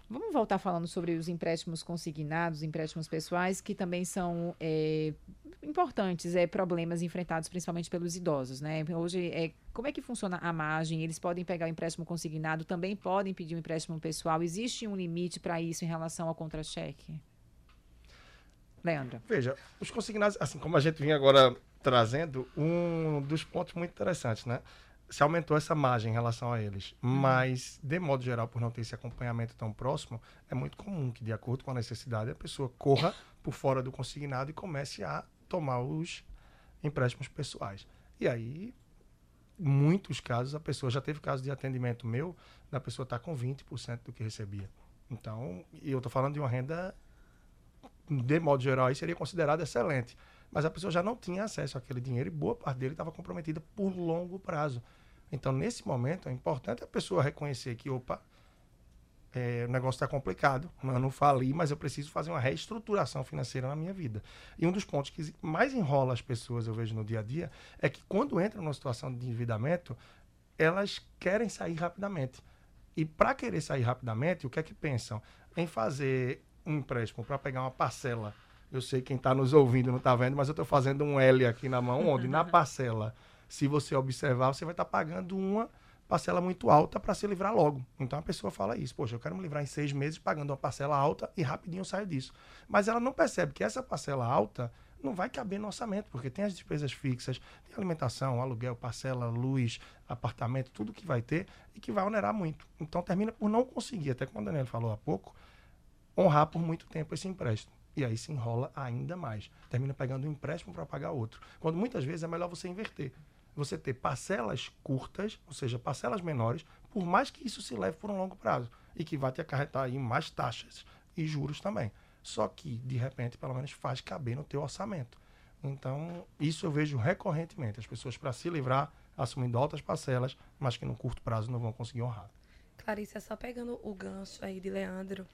Vamos voltar falando sobre os empréstimos consignados, empréstimos pessoais, que também são é, importantes, é, problemas enfrentados principalmente pelos idosos, né? Hoje, é, como é que funciona a margem? Eles podem pegar o empréstimo consignado, também podem pedir um empréstimo pessoal. Existe um limite para isso em relação ao contra-cheque? Leandro. Veja, os consignados, assim como a gente vinha agora trazendo, um dos pontos muito interessantes, né? Se aumentou essa margem em relação a eles. Uhum. Mas, de modo geral, por não ter esse acompanhamento tão próximo, é muito comum que, de acordo com a necessidade, a pessoa corra por fora do consignado e comece a tomar os empréstimos pessoais. E aí, muitos casos, a pessoa já teve caso de atendimento meu, da pessoa estar tá com 20% do que recebia. Então, e eu estou falando de uma renda, de modo geral, aí seria considerada excelente. Mas a pessoa já não tinha acesso àquele dinheiro e boa parte dele estava comprometida por longo prazo. Então, nesse momento, é importante a pessoa reconhecer que, opa, é, o negócio está complicado, eu não falei, mas eu preciso fazer uma reestruturação financeira na minha vida. E um dos pontos que mais enrola as pessoas, eu vejo no dia a dia, é que quando entram numa situação de endividamento, elas querem sair rapidamente. E para querer sair rapidamente, o que é que pensam? Em fazer um empréstimo para pegar uma parcela. Eu sei quem está nos ouvindo não está vendo, mas eu estou fazendo um L aqui na mão, onde na parcela se você observar, você vai estar tá pagando uma parcela muito alta para se livrar logo. Então a pessoa fala isso, poxa, eu quero me livrar em seis meses pagando uma parcela alta e rapidinho eu saio disso. Mas ela não percebe que essa parcela alta não vai caber no orçamento, porque tem as despesas fixas, tem alimentação, aluguel, parcela, luz, apartamento, tudo que vai ter e que vai onerar muito. Então termina por não conseguir, até como o Daniel falou há pouco, honrar por muito tempo esse empréstimo. E aí se enrola ainda mais. Termina pegando um empréstimo para pagar outro. Quando muitas vezes é melhor você inverter você ter parcelas curtas, ou seja, parcelas menores, por mais que isso se leve por um longo prazo e que vai te acarretar aí mais taxas e juros também. Só que, de repente, pelo menos faz caber no teu orçamento. Então, isso eu vejo recorrentemente. As pessoas, para se livrar, assumindo altas parcelas, mas que no curto prazo não vão conseguir honrar. Clarice, é só pegando o gancho aí de Leandro,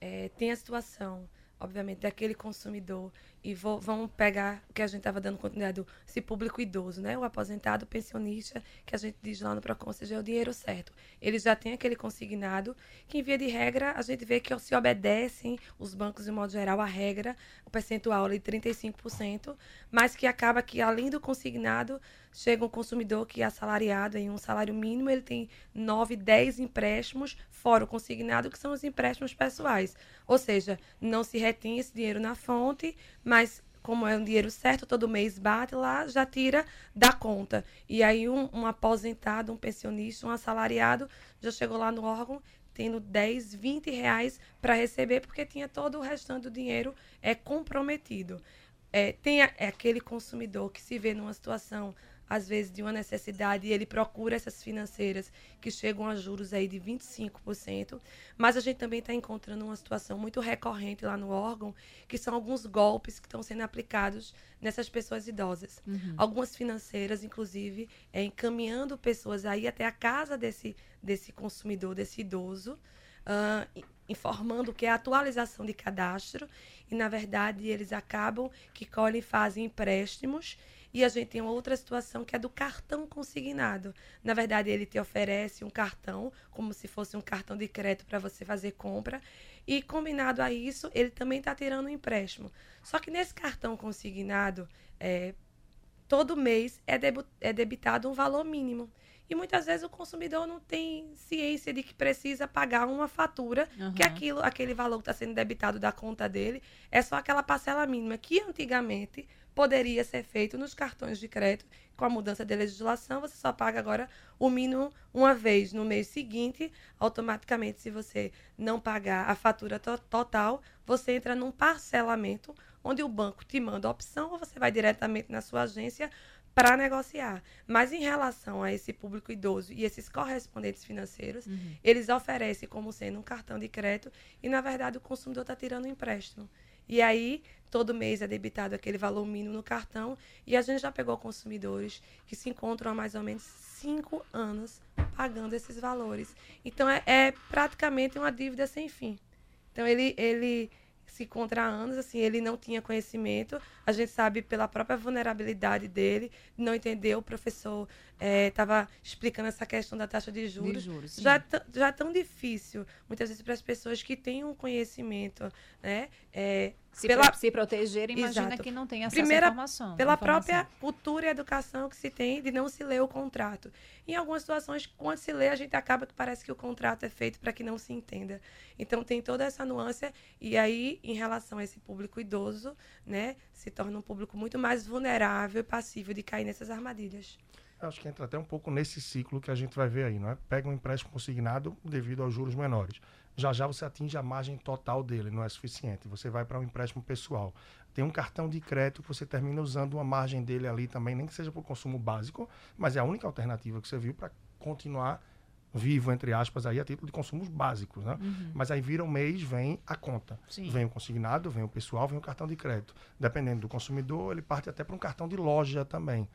é, tem a situação obviamente, daquele consumidor e vou, vamos pegar o que a gente estava dando continuidade, do, esse público idoso, né? O aposentado, o pensionista, que a gente diz lá no PROCON, seja o dinheiro certo. Ele já tem aquele consignado, que em via de regra, a gente vê que se obedecem os bancos, de modo geral, a regra, o percentual ali, 35%, mas que acaba que, além do consignado, chega um consumidor que é assalariado em um salário mínimo, ele tem 9, 10 empréstimos, fora o consignado, que são os empréstimos pessoais. Ou seja, não se retém esse dinheiro na fonte, mas como é um dinheiro certo, todo mês bate lá, já tira da conta. E aí um, um aposentado, um pensionista, um assalariado, já chegou lá no órgão tendo 10, 20 reais para receber, porque tinha todo o restante do dinheiro é comprometido. É, tem a, é aquele consumidor que se vê numa situação às vezes, de uma necessidade e ele procura essas financeiras que chegam a juros aí de 25%. Mas a gente também está encontrando uma situação muito recorrente lá no órgão, que são alguns golpes que estão sendo aplicados nessas pessoas idosas. Uhum. Algumas financeiras, inclusive, é, encaminhando pessoas aí até a casa desse, desse consumidor, desse idoso, uh, informando que é atualização de cadastro e na verdade eles acabam que colhem e fazem empréstimos e a gente tem outra situação que é do cartão consignado. Na verdade, ele te oferece um cartão, como se fosse um cartão de crédito para você fazer compra. E combinado a isso, ele também está tirando um empréstimo. Só que nesse cartão consignado, é, todo mês é, é debitado um valor mínimo. E muitas vezes o consumidor não tem ciência de que precisa pagar uma fatura, uhum. que aquilo, aquele valor que está sendo debitado da conta dele é só aquela parcela mínima, que antigamente poderia ser feito nos cartões de crédito. Com a mudança de legislação, você só paga agora o mínimo uma vez no mês seguinte. Automaticamente, se você não pagar a fatura to total, você entra num parcelamento onde o banco te manda a opção ou você vai diretamente na sua agência para negociar. Mas em relação a esse público idoso e esses correspondentes financeiros, uhum. eles oferecem como sendo um cartão de crédito e, na verdade, o consumidor está tirando um empréstimo. E aí, todo mês é debitado aquele valor mínimo no cartão. E a gente já pegou consumidores que se encontram há mais ou menos cinco anos pagando esses valores. Então, é, é praticamente uma dívida sem fim. Então, ele, ele se encontra há anos, assim, ele não tinha conhecimento. A gente sabe pela própria vulnerabilidade dele, não entendeu. O professor estava é, explicando essa questão da taxa de juros. De juros já, já é tão difícil, muitas vezes, para as pessoas que têm um conhecimento, né? É, se, pela... pro, se proteger, imagina Exato. que não tem acesso Primeira, à informação. Pela informação. própria cultura e educação que se tem de não se ler o contrato. Em algumas situações, quando se lê, a gente acaba que parece que o contrato é feito para que não se entenda. Então, tem toda essa nuance. E aí, em relação a esse público idoso, né, se torna um público muito mais vulnerável e passível de cair nessas armadilhas. Acho que entra até um pouco nesse ciclo que a gente vai ver aí, não é? Pega um empréstimo consignado devido aos juros menores. Já já você atinge a margem total dele, não é suficiente. Você vai para um empréstimo pessoal. Tem um cartão de crédito que você termina usando uma margem dele ali também, nem que seja para o consumo básico, mas é a única alternativa que você viu para continuar vivo, entre aspas, aí a título de consumos básicos, né? Uhum. Mas aí vira um mês, vem a conta. Sim. Vem o consignado, vem o pessoal, vem o cartão de crédito. Dependendo do consumidor, ele parte até para um cartão de loja também.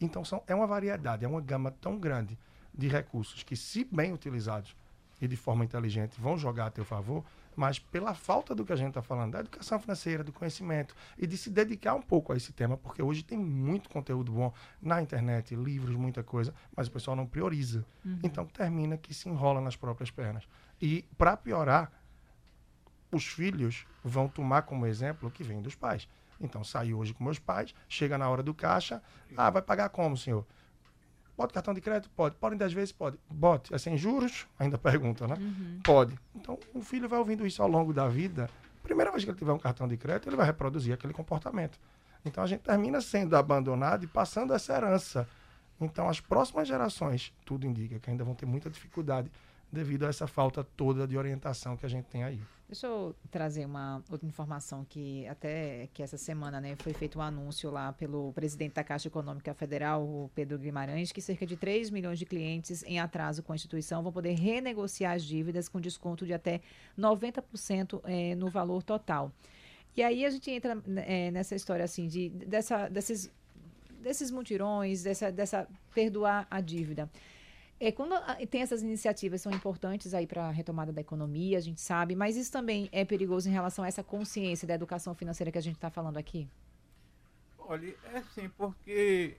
Então são, é uma variedade, é uma gama tão grande de recursos que, se bem utilizados e de forma inteligente, vão jogar a teu favor, mas pela falta do que a gente está falando, da educação financeira, do conhecimento e de se dedicar um pouco a esse tema, porque hoje tem muito conteúdo bom na internet, livros, muita coisa, mas o pessoal não prioriza. Uhum. Então termina que se enrola nas próprias pernas. E para piorar, os filhos vão tomar como exemplo o que vem dos pais. Então, saí hoje com meus pais, chega na hora do caixa, ah, vai pagar como, senhor? Pode cartão de crédito? Pode. Podem 10 vezes? Pode. Bote. É sem juros? Ainda pergunta, né? Uhum. Pode. Então, o filho vai ouvindo isso ao longo da vida. Primeira vez que ele tiver um cartão de crédito, ele vai reproduzir aquele comportamento. Então, a gente termina sendo abandonado e passando essa herança. Então, as próximas gerações, tudo indica que ainda vão ter muita dificuldade devido a essa falta toda de orientação que a gente tem aí. Deixa eu trazer uma outra informação que até que essa semana né, foi feito um anúncio lá pelo presidente da Caixa Econômica Federal, o Pedro Guimarães, que cerca de 3 milhões de clientes em atraso com a instituição vão poder renegociar as dívidas com desconto de até 90% é, no valor total. E aí a gente entra é, nessa história assim de dessa, desses, desses mutirões, dessa, dessa perdoar a dívida. É, quando tem essas iniciativas são importantes aí para a retomada da economia, a gente sabe, mas isso também é perigoso em relação a essa consciência da educação financeira que a gente está falando aqui? Olha, é sim, porque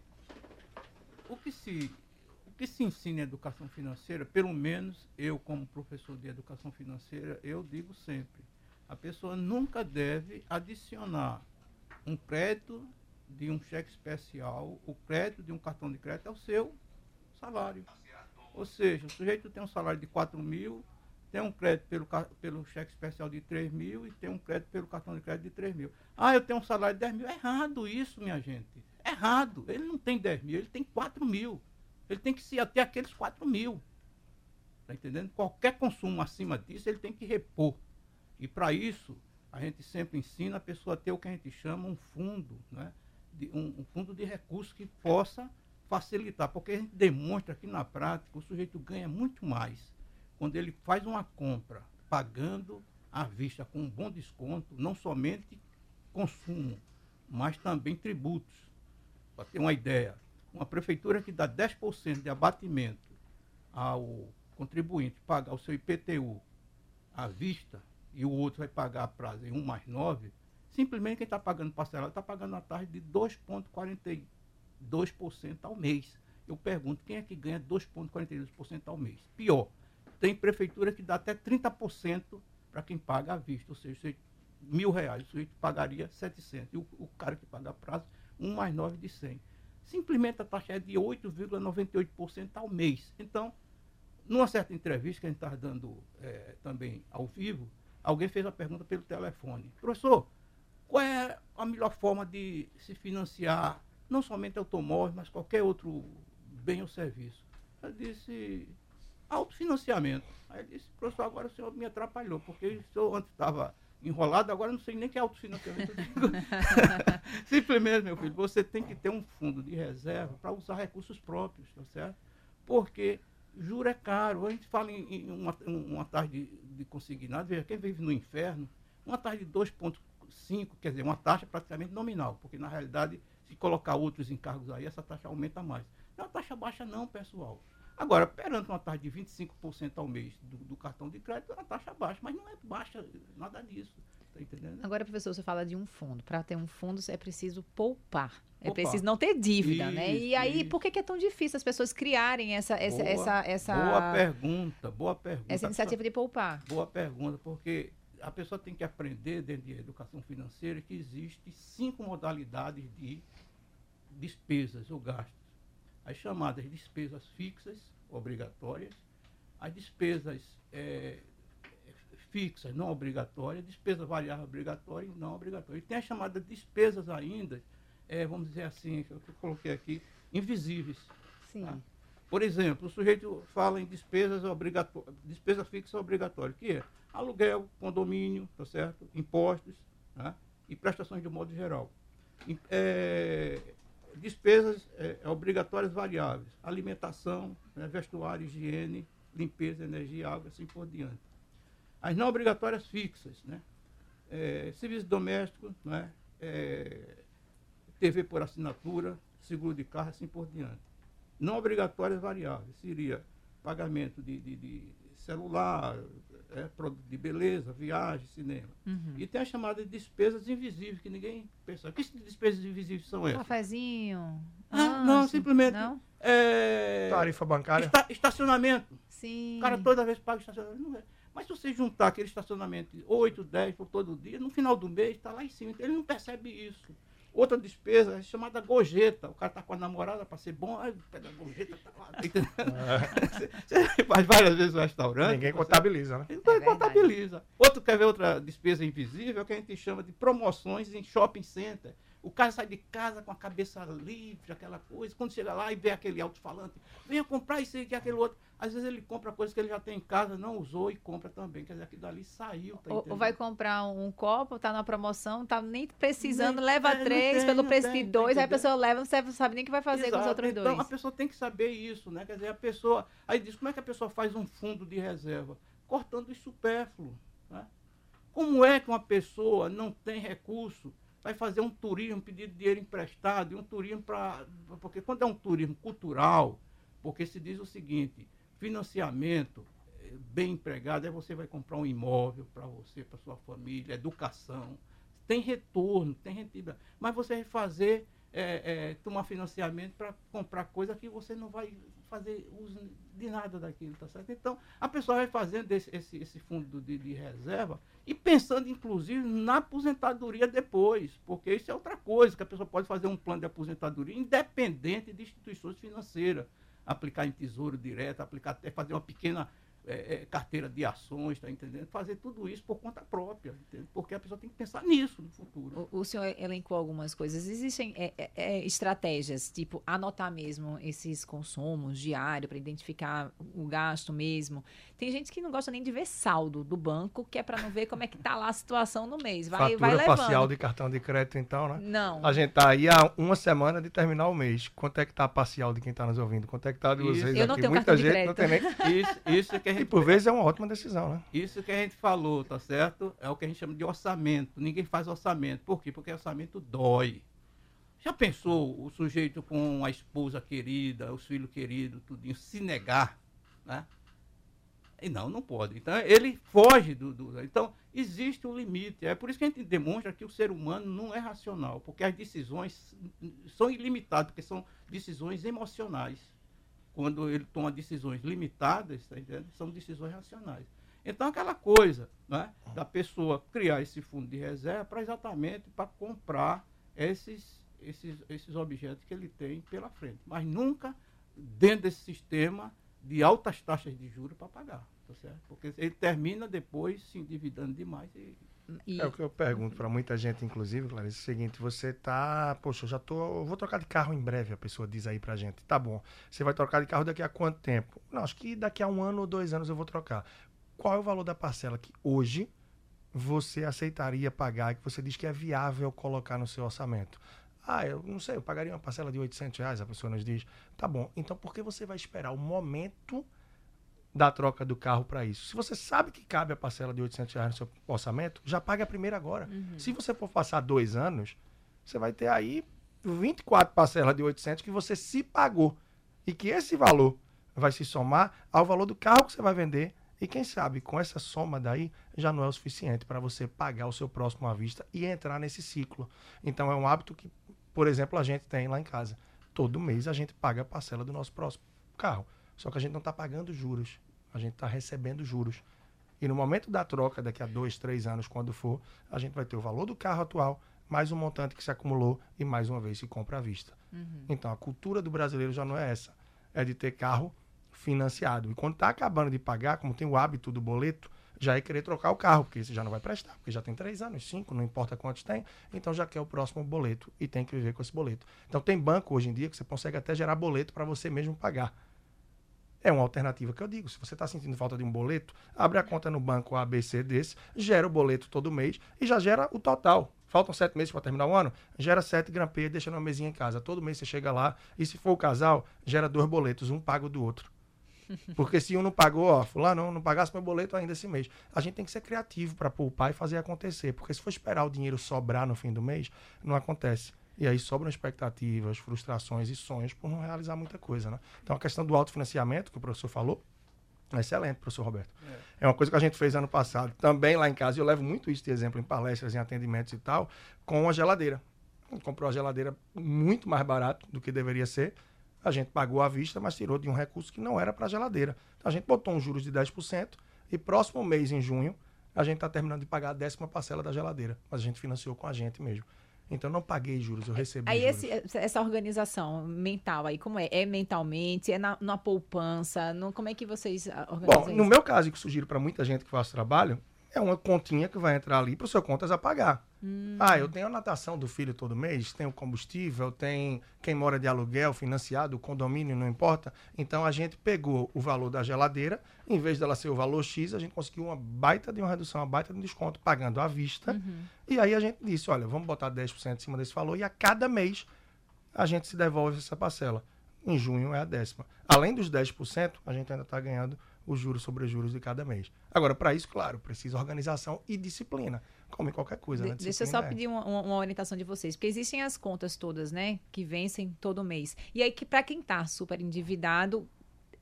o que se o que se ensina em educação financeira, pelo menos eu como professor de educação financeira, eu digo sempre, a pessoa nunca deve adicionar um crédito de um cheque especial, o crédito de um cartão de crédito ao seu salário. Ou seja, o sujeito tem um salário de 4 mil, tem um crédito pelo, pelo cheque especial de 3 mil e tem um crédito pelo cartão de crédito de 3 mil. Ah, eu tenho um salário de 10 mil. É errado isso, minha gente. É errado. Ele não tem 10 mil, ele tem 4 mil. Ele tem que se até aqueles 4 mil. Está entendendo? Qualquer consumo acima disso, ele tem que repor. E para isso, a gente sempre ensina a pessoa a ter o que a gente chama um fundo, né? De, um, um fundo de recursos que possa facilitar, porque a gente demonstra que na prática o sujeito ganha muito mais quando ele faz uma compra pagando à vista com um bom desconto, não somente consumo, mas também tributos. Para ter uma ideia, uma prefeitura que dá 10% de abatimento ao contribuinte pagar o seu IPTU à vista e o outro vai pagar a prazo em 1 mais 9, simplesmente quem está pagando parcelado está pagando a taxa de 2,41 2% ao mês. Eu pergunto, quem é que ganha 2,42% ao mês? Pior, tem prefeitura que dá até 30% para quem paga à vista, ou seja, mil reais, o sujeito pagaria 700, e o, o cara que paga a prazo, 1 mais 9 de 100. Simplesmente a taxa é de 8,98% ao mês. Então, numa certa entrevista que a gente estava dando é, também ao vivo, alguém fez a pergunta pelo telefone. Professor, qual é a melhor forma de se financiar não somente automóveis, mas qualquer outro bem ou serviço. Eu disse, autofinanciamento. Aí ele disse, professor, agora o senhor me atrapalhou, porque eu antes estava enrolado, agora não sei nem que é autofinanciamento. Simplesmente, meu filho, você tem que ter um fundo de reserva para usar recursos próprios, tá certo? Porque juro é caro. A gente fala em, em uma, uma taxa de, de consignado, veja, quem vive no inferno, uma taxa de 2,5, quer dizer, uma taxa praticamente nominal, porque na realidade se colocar outros encargos aí, essa taxa aumenta mais. Não é uma taxa baixa não, pessoal. Agora, perante uma taxa de 25% ao mês do, do, cartão de crédito, é uma taxa baixa, mas não é baixa nada disso. Tá entendendo? Agora, professor, você fala de um fundo. Para ter um fundo, é preciso poupar. É preciso não ter dívida, isso, né? E aí, isso. por que, que, é tão difícil as pessoas criarem essa, essa, boa, essa, essa. Boa pergunta, boa pergunta. Essa iniciativa de poupar. Boa pergunta, porque a pessoa tem que aprender dentro de educação financeira que existe cinco modalidades de despesas ou gastos. As chamadas despesas fixas, obrigatórias, as despesas é, fixas, não obrigatórias, despesa variável obrigatória e não obrigatória. E tem as chamadas despesas ainda, é, vamos dizer assim, que eu coloquei aqui, invisíveis. Sim. Tá? Por exemplo, o sujeito fala em despesas obrigatórias, despesa fixa obrigatória, que é aluguel, condomínio, tá certo? impostos né? e prestações de modo geral. É, despesas é, obrigatórias variáveis, alimentação, né? vestuário, higiene, limpeza, energia, água, assim por diante. As não obrigatórias fixas, né? É, serviço doméstico, né? É, TV por assinatura, seguro de carro, assim por diante. Não obrigatórias variáveis, seria pagamento de, de, de celular, é, produto de beleza, viagem, cinema. Uhum. E tem a chamada de despesas invisíveis, que ninguém pensa. Que despesas invisíveis são essas? Cafezinho. Ah, não, simplesmente. Não? É, Tarifa bancária. Esta, estacionamento. Sim. O cara toda vez paga estacionamento. É. Mas se você juntar aquele estacionamento de 8, 10 por todo dia, no final do mês está lá em cima. Então ele não percebe isso. Outra despesa é chamada gorjeta. O cara tá com a namorada para ser bom, aí pega a gorjeta, tá lá. É. Você faz várias vezes no restaurante. Ninguém contabiliza, né? Ninguém é contabiliza. Outro quer ver outra despesa invisível, que a gente chama de promoções em shopping center. O cara sai de casa com a cabeça livre, aquela coisa. Quando chega lá e vê aquele alto-falante, venha comprar isso aqui, aquele outro. Às vezes ele compra coisas que ele já tem em casa, não usou e compra também. Quer dizer, aquilo dali saiu. Tá ou, ou, vai comprar um copo, tá na promoção, tá nem precisando, nem, leva é, três tem, pelo preço tem, de dois, tá aí a pessoa leva, você não sabe nem o que vai fazer Exato. com os outros então, dois. Então a pessoa tem que saber isso, né? Quer dizer, a pessoa. Aí diz, como é que a pessoa faz um fundo de reserva? Cortando o supérfluo. Né? Como é que uma pessoa não tem recurso? Vai fazer um turismo, pedir dinheiro emprestado, e um turismo para. Porque quando é um turismo cultural, porque se diz o seguinte, financiamento eh, bem empregado é você vai comprar um imóvel para você, para sua família, educação. Tem retorno, tem rentabilidade. Mas você vai fazer, é, é, tomar financiamento para comprar coisa que você não vai fazer uso de nada daquilo, tá certo? Então, a pessoa vai fazendo esse, esse, esse fundo de, de, reserva e pensando, inclusive, na aposentadoria depois, porque isso é outra coisa, que a pessoa pode fazer um plano de aposentadoria independente de instituições financeiras, aplicar em tesouro direto, aplicar até fazer uma pequena é, é, carteira de ações, está entendendo? Fazer tudo isso por conta própria, entende? porque a pessoa tem que pensar nisso no futuro. O, o senhor elencou algumas coisas. Existem é, é, é estratégias, tipo anotar mesmo esses consumos diário para identificar o gasto mesmo. Tem gente que não gosta nem de ver saldo do banco, que é para não ver como é que tá lá a situação no mês. Vai, Fatura vai levando. parcial de cartão de crédito, então, né? Não. A gente tá aí há uma semana de terminar o mês. Quanto é que tá a parcial de quem está nos ouvindo? Quanto é que tá de vocês isso. Eu não aqui? Tenho Muita gente não tem nem. Isso, isso que a gente... E por vezes é uma ótima decisão, né? Isso que a gente falou, tá certo? É o que a gente chama de orçamento. Ninguém faz orçamento. Por quê? Porque orçamento dói. Já pensou o sujeito com a esposa querida, os filhos queridos, tudinho, se negar, né? E não, não pode. Então, ele foge do, do, Então, existe um limite. É por isso que a gente demonstra que o ser humano não é racional, porque as decisões são ilimitadas, porque são decisões emocionais. Quando ele toma decisões limitadas, tá são decisões racionais. Então, aquela coisa né, da pessoa criar esse fundo de reserva para exatamente para comprar esses, esses, esses objetos que ele tem pela frente. Mas nunca dentro desse sistema de altas taxas de juros para pagar, tá certo? Porque ele termina depois se endividando demais e e... É o que eu pergunto para muita gente, inclusive, Clarice, é o seguinte, você tá, poxa, eu já tô, eu vou trocar de carro em breve, a pessoa diz aí pra gente. Tá bom. Você vai trocar de carro daqui a quanto tempo? Não, acho que daqui a um ano ou dois anos eu vou trocar. Qual é o valor da parcela que hoje você aceitaria pagar, que você diz que é viável colocar no seu orçamento? Ah, eu não sei, eu pagaria uma parcela de 800 reais, a pessoa nos diz. Tá bom, então por que você vai esperar o momento da troca do carro para isso? Se você sabe que cabe a parcela de 800 reais no seu orçamento, já pague a primeira agora. Uhum. Se você for passar dois anos, você vai ter aí 24 parcelas de 800 que você se pagou. E que esse valor vai se somar ao valor do carro que você vai vender. E quem sabe, com essa soma daí, já não é o suficiente para você pagar o seu próximo à vista e entrar nesse ciclo. Então é um hábito que por exemplo, a gente tem lá em casa. Todo mês a gente paga a parcela do nosso próximo carro. Só que a gente não está pagando juros. A gente está recebendo juros. E no momento da troca, daqui a dois, três anos, quando for, a gente vai ter o valor do carro atual, mais um montante que se acumulou e mais uma vez se compra à vista. Uhum. Então a cultura do brasileiro já não é essa. É de ter carro financiado. E quando está acabando de pagar, como tem o hábito do boleto, já é querer trocar o carro, porque esse já não vai prestar, porque já tem três anos, cinco, não importa quantos tem, então já quer o próximo boleto e tem que viver com esse boleto. Então tem banco hoje em dia que você consegue até gerar boleto para você mesmo pagar. É uma alternativa que eu digo. Se você está sentindo falta de um boleto, abre a conta no banco ABC desse, gera o boleto todo mês e já gera o total. Faltam sete meses para terminar o ano, gera sete grampeias e deixa numa mesinha em casa. Todo mês você chega lá e se for o casal, gera dois boletos, um pago do outro. Porque se um não pagou, ó, fulano não pagasse meu boleto ainda esse mês. A gente tem que ser criativo para poupar e fazer acontecer. Porque se for esperar o dinheiro sobrar no fim do mês, não acontece. E aí sobram expectativas, frustrações e sonhos por não realizar muita coisa, né? Então a questão do autofinanciamento, que o professor falou, é excelente, professor Roberto. É. é. uma coisa que a gente fez ano passado, também lá em casa, e eu levo muito isso de exemplo em palestras, em atendimentos e tal, com a geladeira. A gente comprou a geladeira muito mais barato do que deveria ser, a gente pagou à vista, mas tirou de um recurso que não era para a geladeira. Então a gente botou um juros de 10% e próximo mês, em junho, a gente está terminando de pagar a décima parcela da geladeira. Mas a gente financiou com a gente mesmo. Então não paguei juros, eu recebi aí. Esse, essa organização mental aí, como é? É mentalmente? É na, na poupança? No, como é que vocês ah, organizam Bom, no meu caso, que sugiro para muita gente que faz trabalho, é uma continha que vai entrar ali para o seu contas a pagar. Hum. Ah, eu tenho a natação do filho todo mês, tenho combustível, tem quem mora de aluguel, financiado, condomínio, não importa. Então a gente pegou o valor da geladeira, em vez dela ser o valor X, a gente conseguiu uma baita de uma redução, uma baita de um desconto, pagando à vista. Uhum. E aí a gente disse: olha, vamos botar 10% em cima desse valor e a cada mês a gente se devolve essa parcela. Em junho é a décima. Além dos 10%, a gente ainda está ganhando os juros sobre os juros de cada mês. Agora, para isso, claro, precisa organização e disciplina, como em qualquer coisa. De, né? Deixa eu só é. pedir uma, uma, orientação de vocês, porque existem as contas todas, né, que vencem todo mês. E aí, que para quem está super endividado,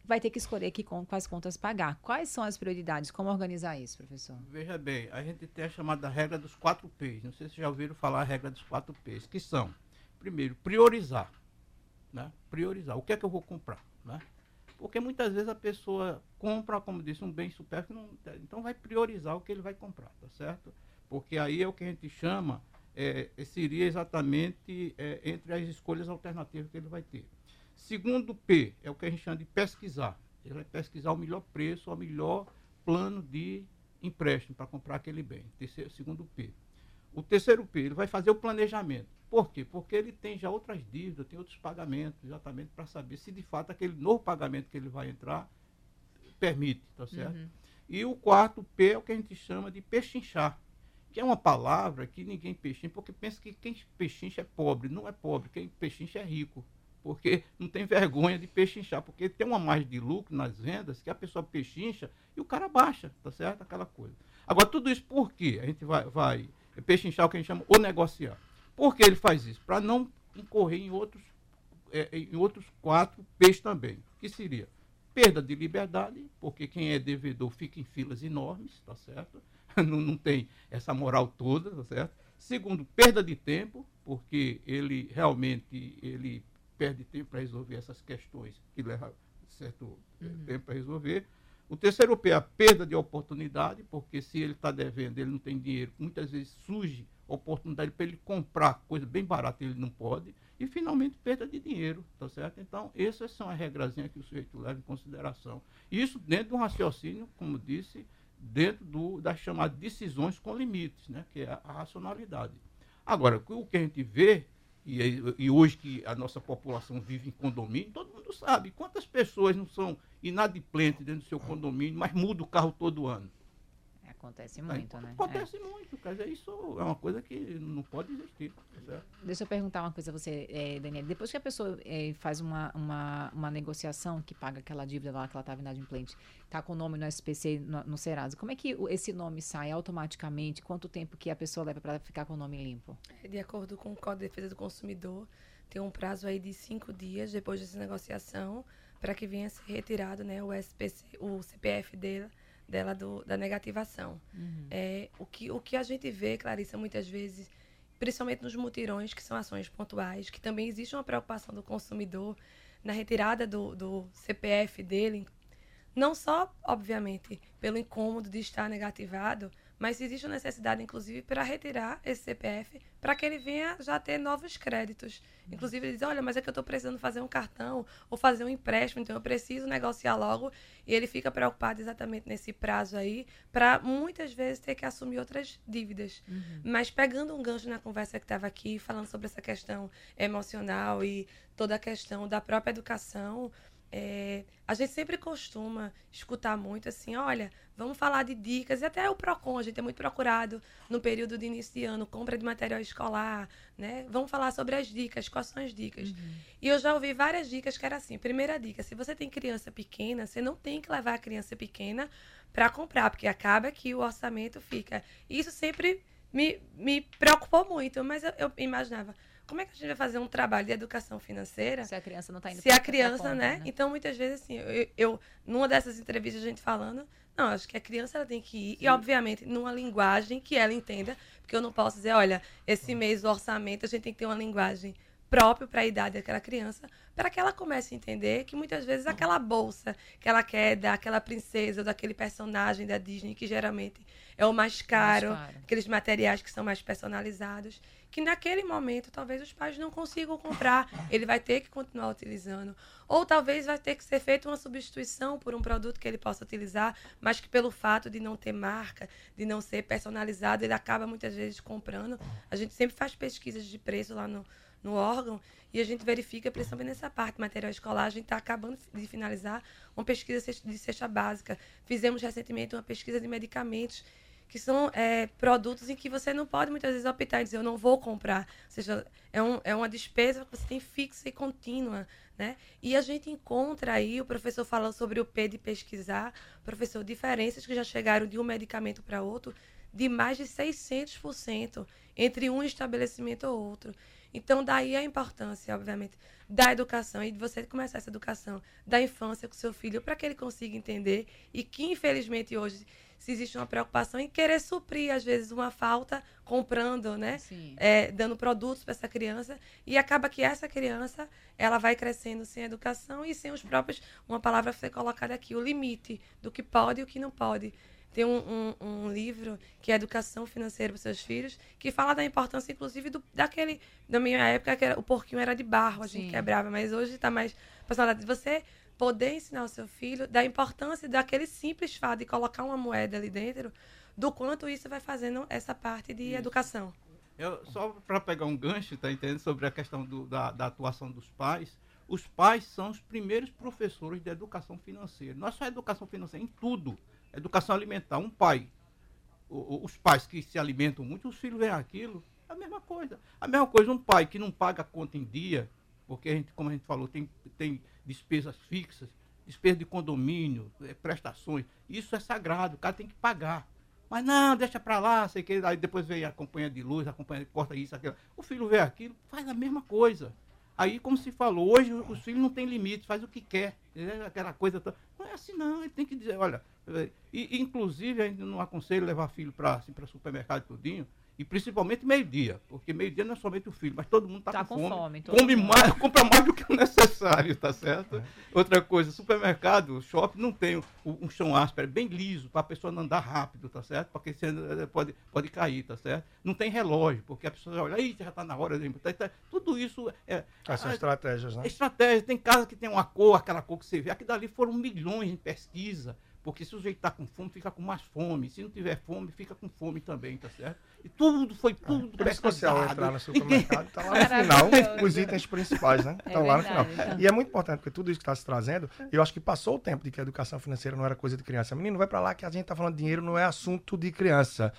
vai ter que escolher que com, quais contas pagar. Quais são as prioridades? Como organizar isso, professor? Veja bem, a gente tem a chamada regra dos quatro P's. Não sei se já ouviram falar a regra dos quatro P's, que são, primeiro, priorizar. Né? Priorizar. O que é que eu vou comprar? Né? Porque muitas vezes a pessoa compra, como disse, um bem supérfluo, então vai priorizar o que ele vai comprar, tá certo? Porque aí é o que a gente chama, é, seria exatamente é, entre as escolhas alternativas que ele vai ter. Segundo P, é o que a gente chama de pesquisar. Ele vai pesquisar o melhor preço, o melhor plano de empréstimo para comprar aquele bem. Terceiro, segundo P. O terceiro P, ele vai fazer o planejamento. Por quê? Porque ele tem já outras dívidas, tem outros pagamentos, exatamente para saber se de fato aquele novo pagamento que ele vai entrar permite, tá certo? Uhum. E o quarto P é o que a gente chama de pechinchar, que é uma palavra que ninguém pechincha, porque pensa que quem pechincha é pobre. Não é pobre, quem pechincha é rico. Porque não tem vergonha de pechinchar, porque tem uma margem de lucro nas vendas que a pessoa pechincha e o cara baixa, tá certo? Aquela coisa. Agora, tudo isso por quê? A gente vai, vai pechinchar o que a gente chama o negociar. Por que ele faz isso? Para não incorrer em outros, é, em outros quatro P's também, que seria perda de liberdade, porque quem é devedor fica em filas enormes, tá certo? Não, não tem essa moral toda, tá certo? Segundo, perda de tempo, porque ele realmente ele perde tempo para resolver essas questões que levam certo é, uhum. tempo para resolver. O terceiro P é a perda de oportunidade, porque se ele está devendo, ele não tem dinheiro, muitas vezes surge oportunidade para ele comprar coisa bem barata, ele não pode. E, finalmente, perda de dinheiro, tá certo? Então, essas são as regrazinhas que o sujeito leva em consideração. Isso dentro de um raciocínio, como disse, dentro do, das chamadas decisões com limites, né? que é a, a racionalidade. Agora, o que a gente vê, e, e, hoje que a nossa população vive em condomínio, todo mundo sabe quantas pessoas não são inadimplentes dentro do seu condomínio, mas muda o carro todo ano. Acontece muito, né? Acontece é. muito, cara. Isso é uma coisa que não pode existir. Certo? Deixa eu perguntar uma coisa a você, é, Daniel. Depois que a pessoa é, faz uma, uma, uma negociação que paga aquela dívida lá que ela estava inadimplente, está com o nome no SPC, no, no, Serasa, como é que esse nome sai automaticamente? Quanto tempo que a pessoa leva para ficar com o nome limpo? É, de acordo com o Código de Defesa do Consumidor, tem um prazo aí de cinco dias depois dessa negociação para que venha ser retirado né, o SPC, o CPF dela dela do, da negativação. Uhum. É, o, que, o que a gente vê, Clarissa, muitas vezes, principalmente nos mutirões, que são ações pontuais, que também existe uma preocupação do consumidor na retirada do, do CPF dele, não só, obviamente, pelo incômodo de estar negativado, mas existe uma necessidade, inclusive, para retirar esse CPF para que ele venha já ter novos créditos. Inclusive, ele diz: olha, mas é que eu estou precisando fazer um cartão ou fazer um empréstimo, então eu preciso negociar logo. E ele fica preocupado exatamente nesse prazo aí, para muitas vezes ter que assumir outras dívidas. Uhum. Mas pegando um gancho na conversa que estava aqui, falando sobre essa questão emocional e toda a questão da própria educação. É, a gente sempre costuma escutar muito assim, olha, vamos falar de dicas, e até o PROCON, a gente é muito procurado no período de início de ano, compra de material escolar, né? Vamos falar sobre as dicas, quais são as dicas. Uhum. E eu já ouvi várias dicas que era assim, primeira dica, se você tem criança pequena, você não tem que levar a criança pequena para comprar, porque acaba que o orçamento fica. Isso sempre me, me preocupou muito, mas eu, eu imaginava, como é que a gente vai fazer um trabalho de educação financeira se a criança não está indo se a criança conta, né? né? então muitas vezes assim eu, eu, numa dessas entrevistas a gente falando não acho que a criança ela tem que ir Sim. e obviamente numa linguagem que ela entenda porque eu não posso dizer olha esse mês o orçamento a gente tem que ter uma linguagem própria para a idade daquela criança para que ela comece a entender que muitas vezes aquela bolsa que ela quer daquela princesa ou daquele personagem da Disney que geralmente é o mais caro, mais caro, aqueles materiais que são mais personalizados que naquele momento talvez os pais não consigam comprar, ele vai ter que continuar utilizando. Ou talvez vai ter que ser feita uma substituição por um produto que ele possa utilizar, mas que pelo fato de não ter marca, de não ser personalizado, ele acaba muitas vezes comprando. A gente sempre faz pesquisas de preço lá no, no órgão e a gente verifica, principalmente nessa parte material escolar, a gente está acabando de finalizar uma pesquisa de cesta básica. Fizemos recentemente uma pesquisa de medicamentos que são é, produtos em que você não pode muitas vezes optar e dizer eu não vou comprar. Ou seja, é, um, é uma despesa que você tem fixa e contínua. Né? E a gente encontra aí, o professor falou sobre o P de pesquisar, professor, diferenças que já chegaram de um medicamento para outro de mais de 600% entre um estabelecimento ou outro. Então, daí a importância, obviamente, da educação e de você começar essa educação da infância com seu filho para que ele consiga entender e que, infelizmente, hoje se existe uma preocupação em querer suprir, às vezes, uma falta comprando, né? É, dando produtos para essa criança. E acaba que essa criança ela vai crescendo sem educação e sem os próprios. Uma palavra foi colocada aqui, o limite do que pode e o que não pode. Tem um, um, um livro que é Educação Financeira para seus filhos, que fala da importância, inclusive, do, daquele. Na minha época, que era, o porquinho era de barro, a gente Sim. quebrava, mas hoje está mais personalidade. Você poder ensinar o seu filho da importância daquele simples fato de colocar uma moeda ali dentro, do quanto isso vai fazendo essa parte de isso. educação. Eu, só para pegar um gancho, tá entendendo, sobre a questão do, da, da, atuação dos pais, os pais são os primeiros professores de educação financeira. Não é só educação financeira, em tudo. Educação alimentar. Um pai, o, os pais que se alimentam muito, os filhos veem aquilo, é a mesma coisa. A mesma coisa, um pai que não paga a conta em dia, porque a gente, como a gente falou, tem, tem despesas fixas, despesa de condomínio, é, prestações. Isso é sagrado, o cara tem que pagar. Mas não, deixa para lá, sei que aí depois vem a companhia de luz, a companhia corta isso, aquilo. O filho vê aquilo, faz a mesma coisa. Aí, como se falou, hoje os filhos não têm limite, faz o que quer. Aquela coisa. Não é assim, não. Ele tem que dizer, olha. E, inclusive, a gente não aconselha levar filho para assim, supermercado tudinho, e principalmente meio-dia, porque meio-dia não é somente o filho, mas todo mundo está tá com, com, fome. fome come mundo. mais, compra mais do que o necessário, tá certo? É. Outra coisa, supermercado, shopping não tem um, chão áspero, é bem liso, para a pessoa não andar rápido, tá certo? Porque você eh, pode, pode cair, tá certo? Não tem relógio, porque a pessoa olha, aí já está na hora de. Tá, tá, tudo isso é. Essas estratégias, né? Estratégia. Tem casa que tem uma cor, aquela cor que você vê. Aqui dali foram milhões em pesquisa porque se o sujeito está com fome, fica com mais fome. Se não tiver fome, fica com fome também, tá certo? E tudo foi tudo ah, Por isso que você ao entrar no supermercado, está lá no final os itens principais, né? Estão é lá no final. Então. E é muito importante, porque tudo isso que está se trazendo, eu acho que passou o tempo de que a educação financeira não era coisa de criança. Menino, vai para lá que a gente está falando de dinheiro, não é assunto de criança.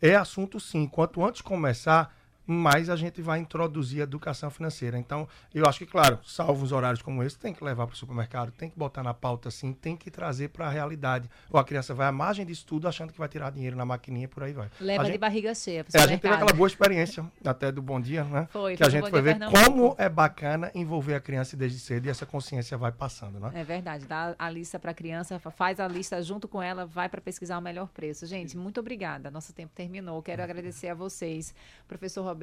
É assunto sim. Quanto antes começar, mais a gente vai introduzir a educação financeira. Então, eu acho que, claro, salvo os horários como esse, tem que levar para o supermercado, tem que botar na pauta assim, tem que trazer para a realidade. Ou a criança vai à margem disso tudo achando que vai tirar dinheiro na maquininha por aí vai. Leva a de gente, barriga cheia. É, a gente teve aquela boa experiência até do Bom Dia, né? Foi, que a gente foi ver como é bacana envolver a criança desde cedo e essa consciência vai passando, né? É verdade. Dá a lista para a criança, faz a lista junto com ela, vai para pesquisar o melhor preço. Gente, muito obrigada. Nosso tempo terminou. Quero agradecer a vocês, professor Roberto,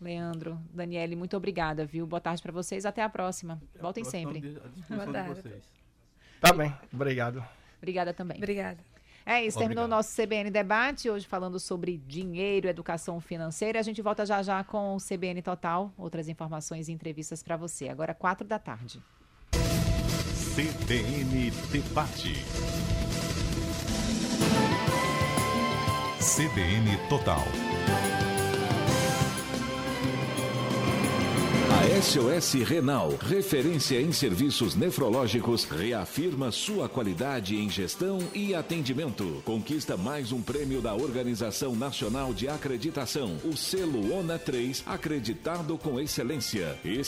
Leandro, Daniele, muito obrigada, viu? Boa tarde para vocês. Até a próxima. Voltem sempre. Boa tarde. Tá bem. Obrigado. Obrigada também. Obrigada. É isso, terminou o nosso CBN Debate, hoje falando sobre dinheiro, educação financeira. A gente volta já já com o CBN Total, outras informações e entrevistas para você. Agora, quatro da tarde. CBN Debate. CBN Total. SOS Renal, referência em serviços nefrológicos, reafirma sua qualidade em gestão e atendimento. Conquista mais um prêmio da Organização Nacional de Acreditação, o selo ONA 3, acreditado com excelência. Esse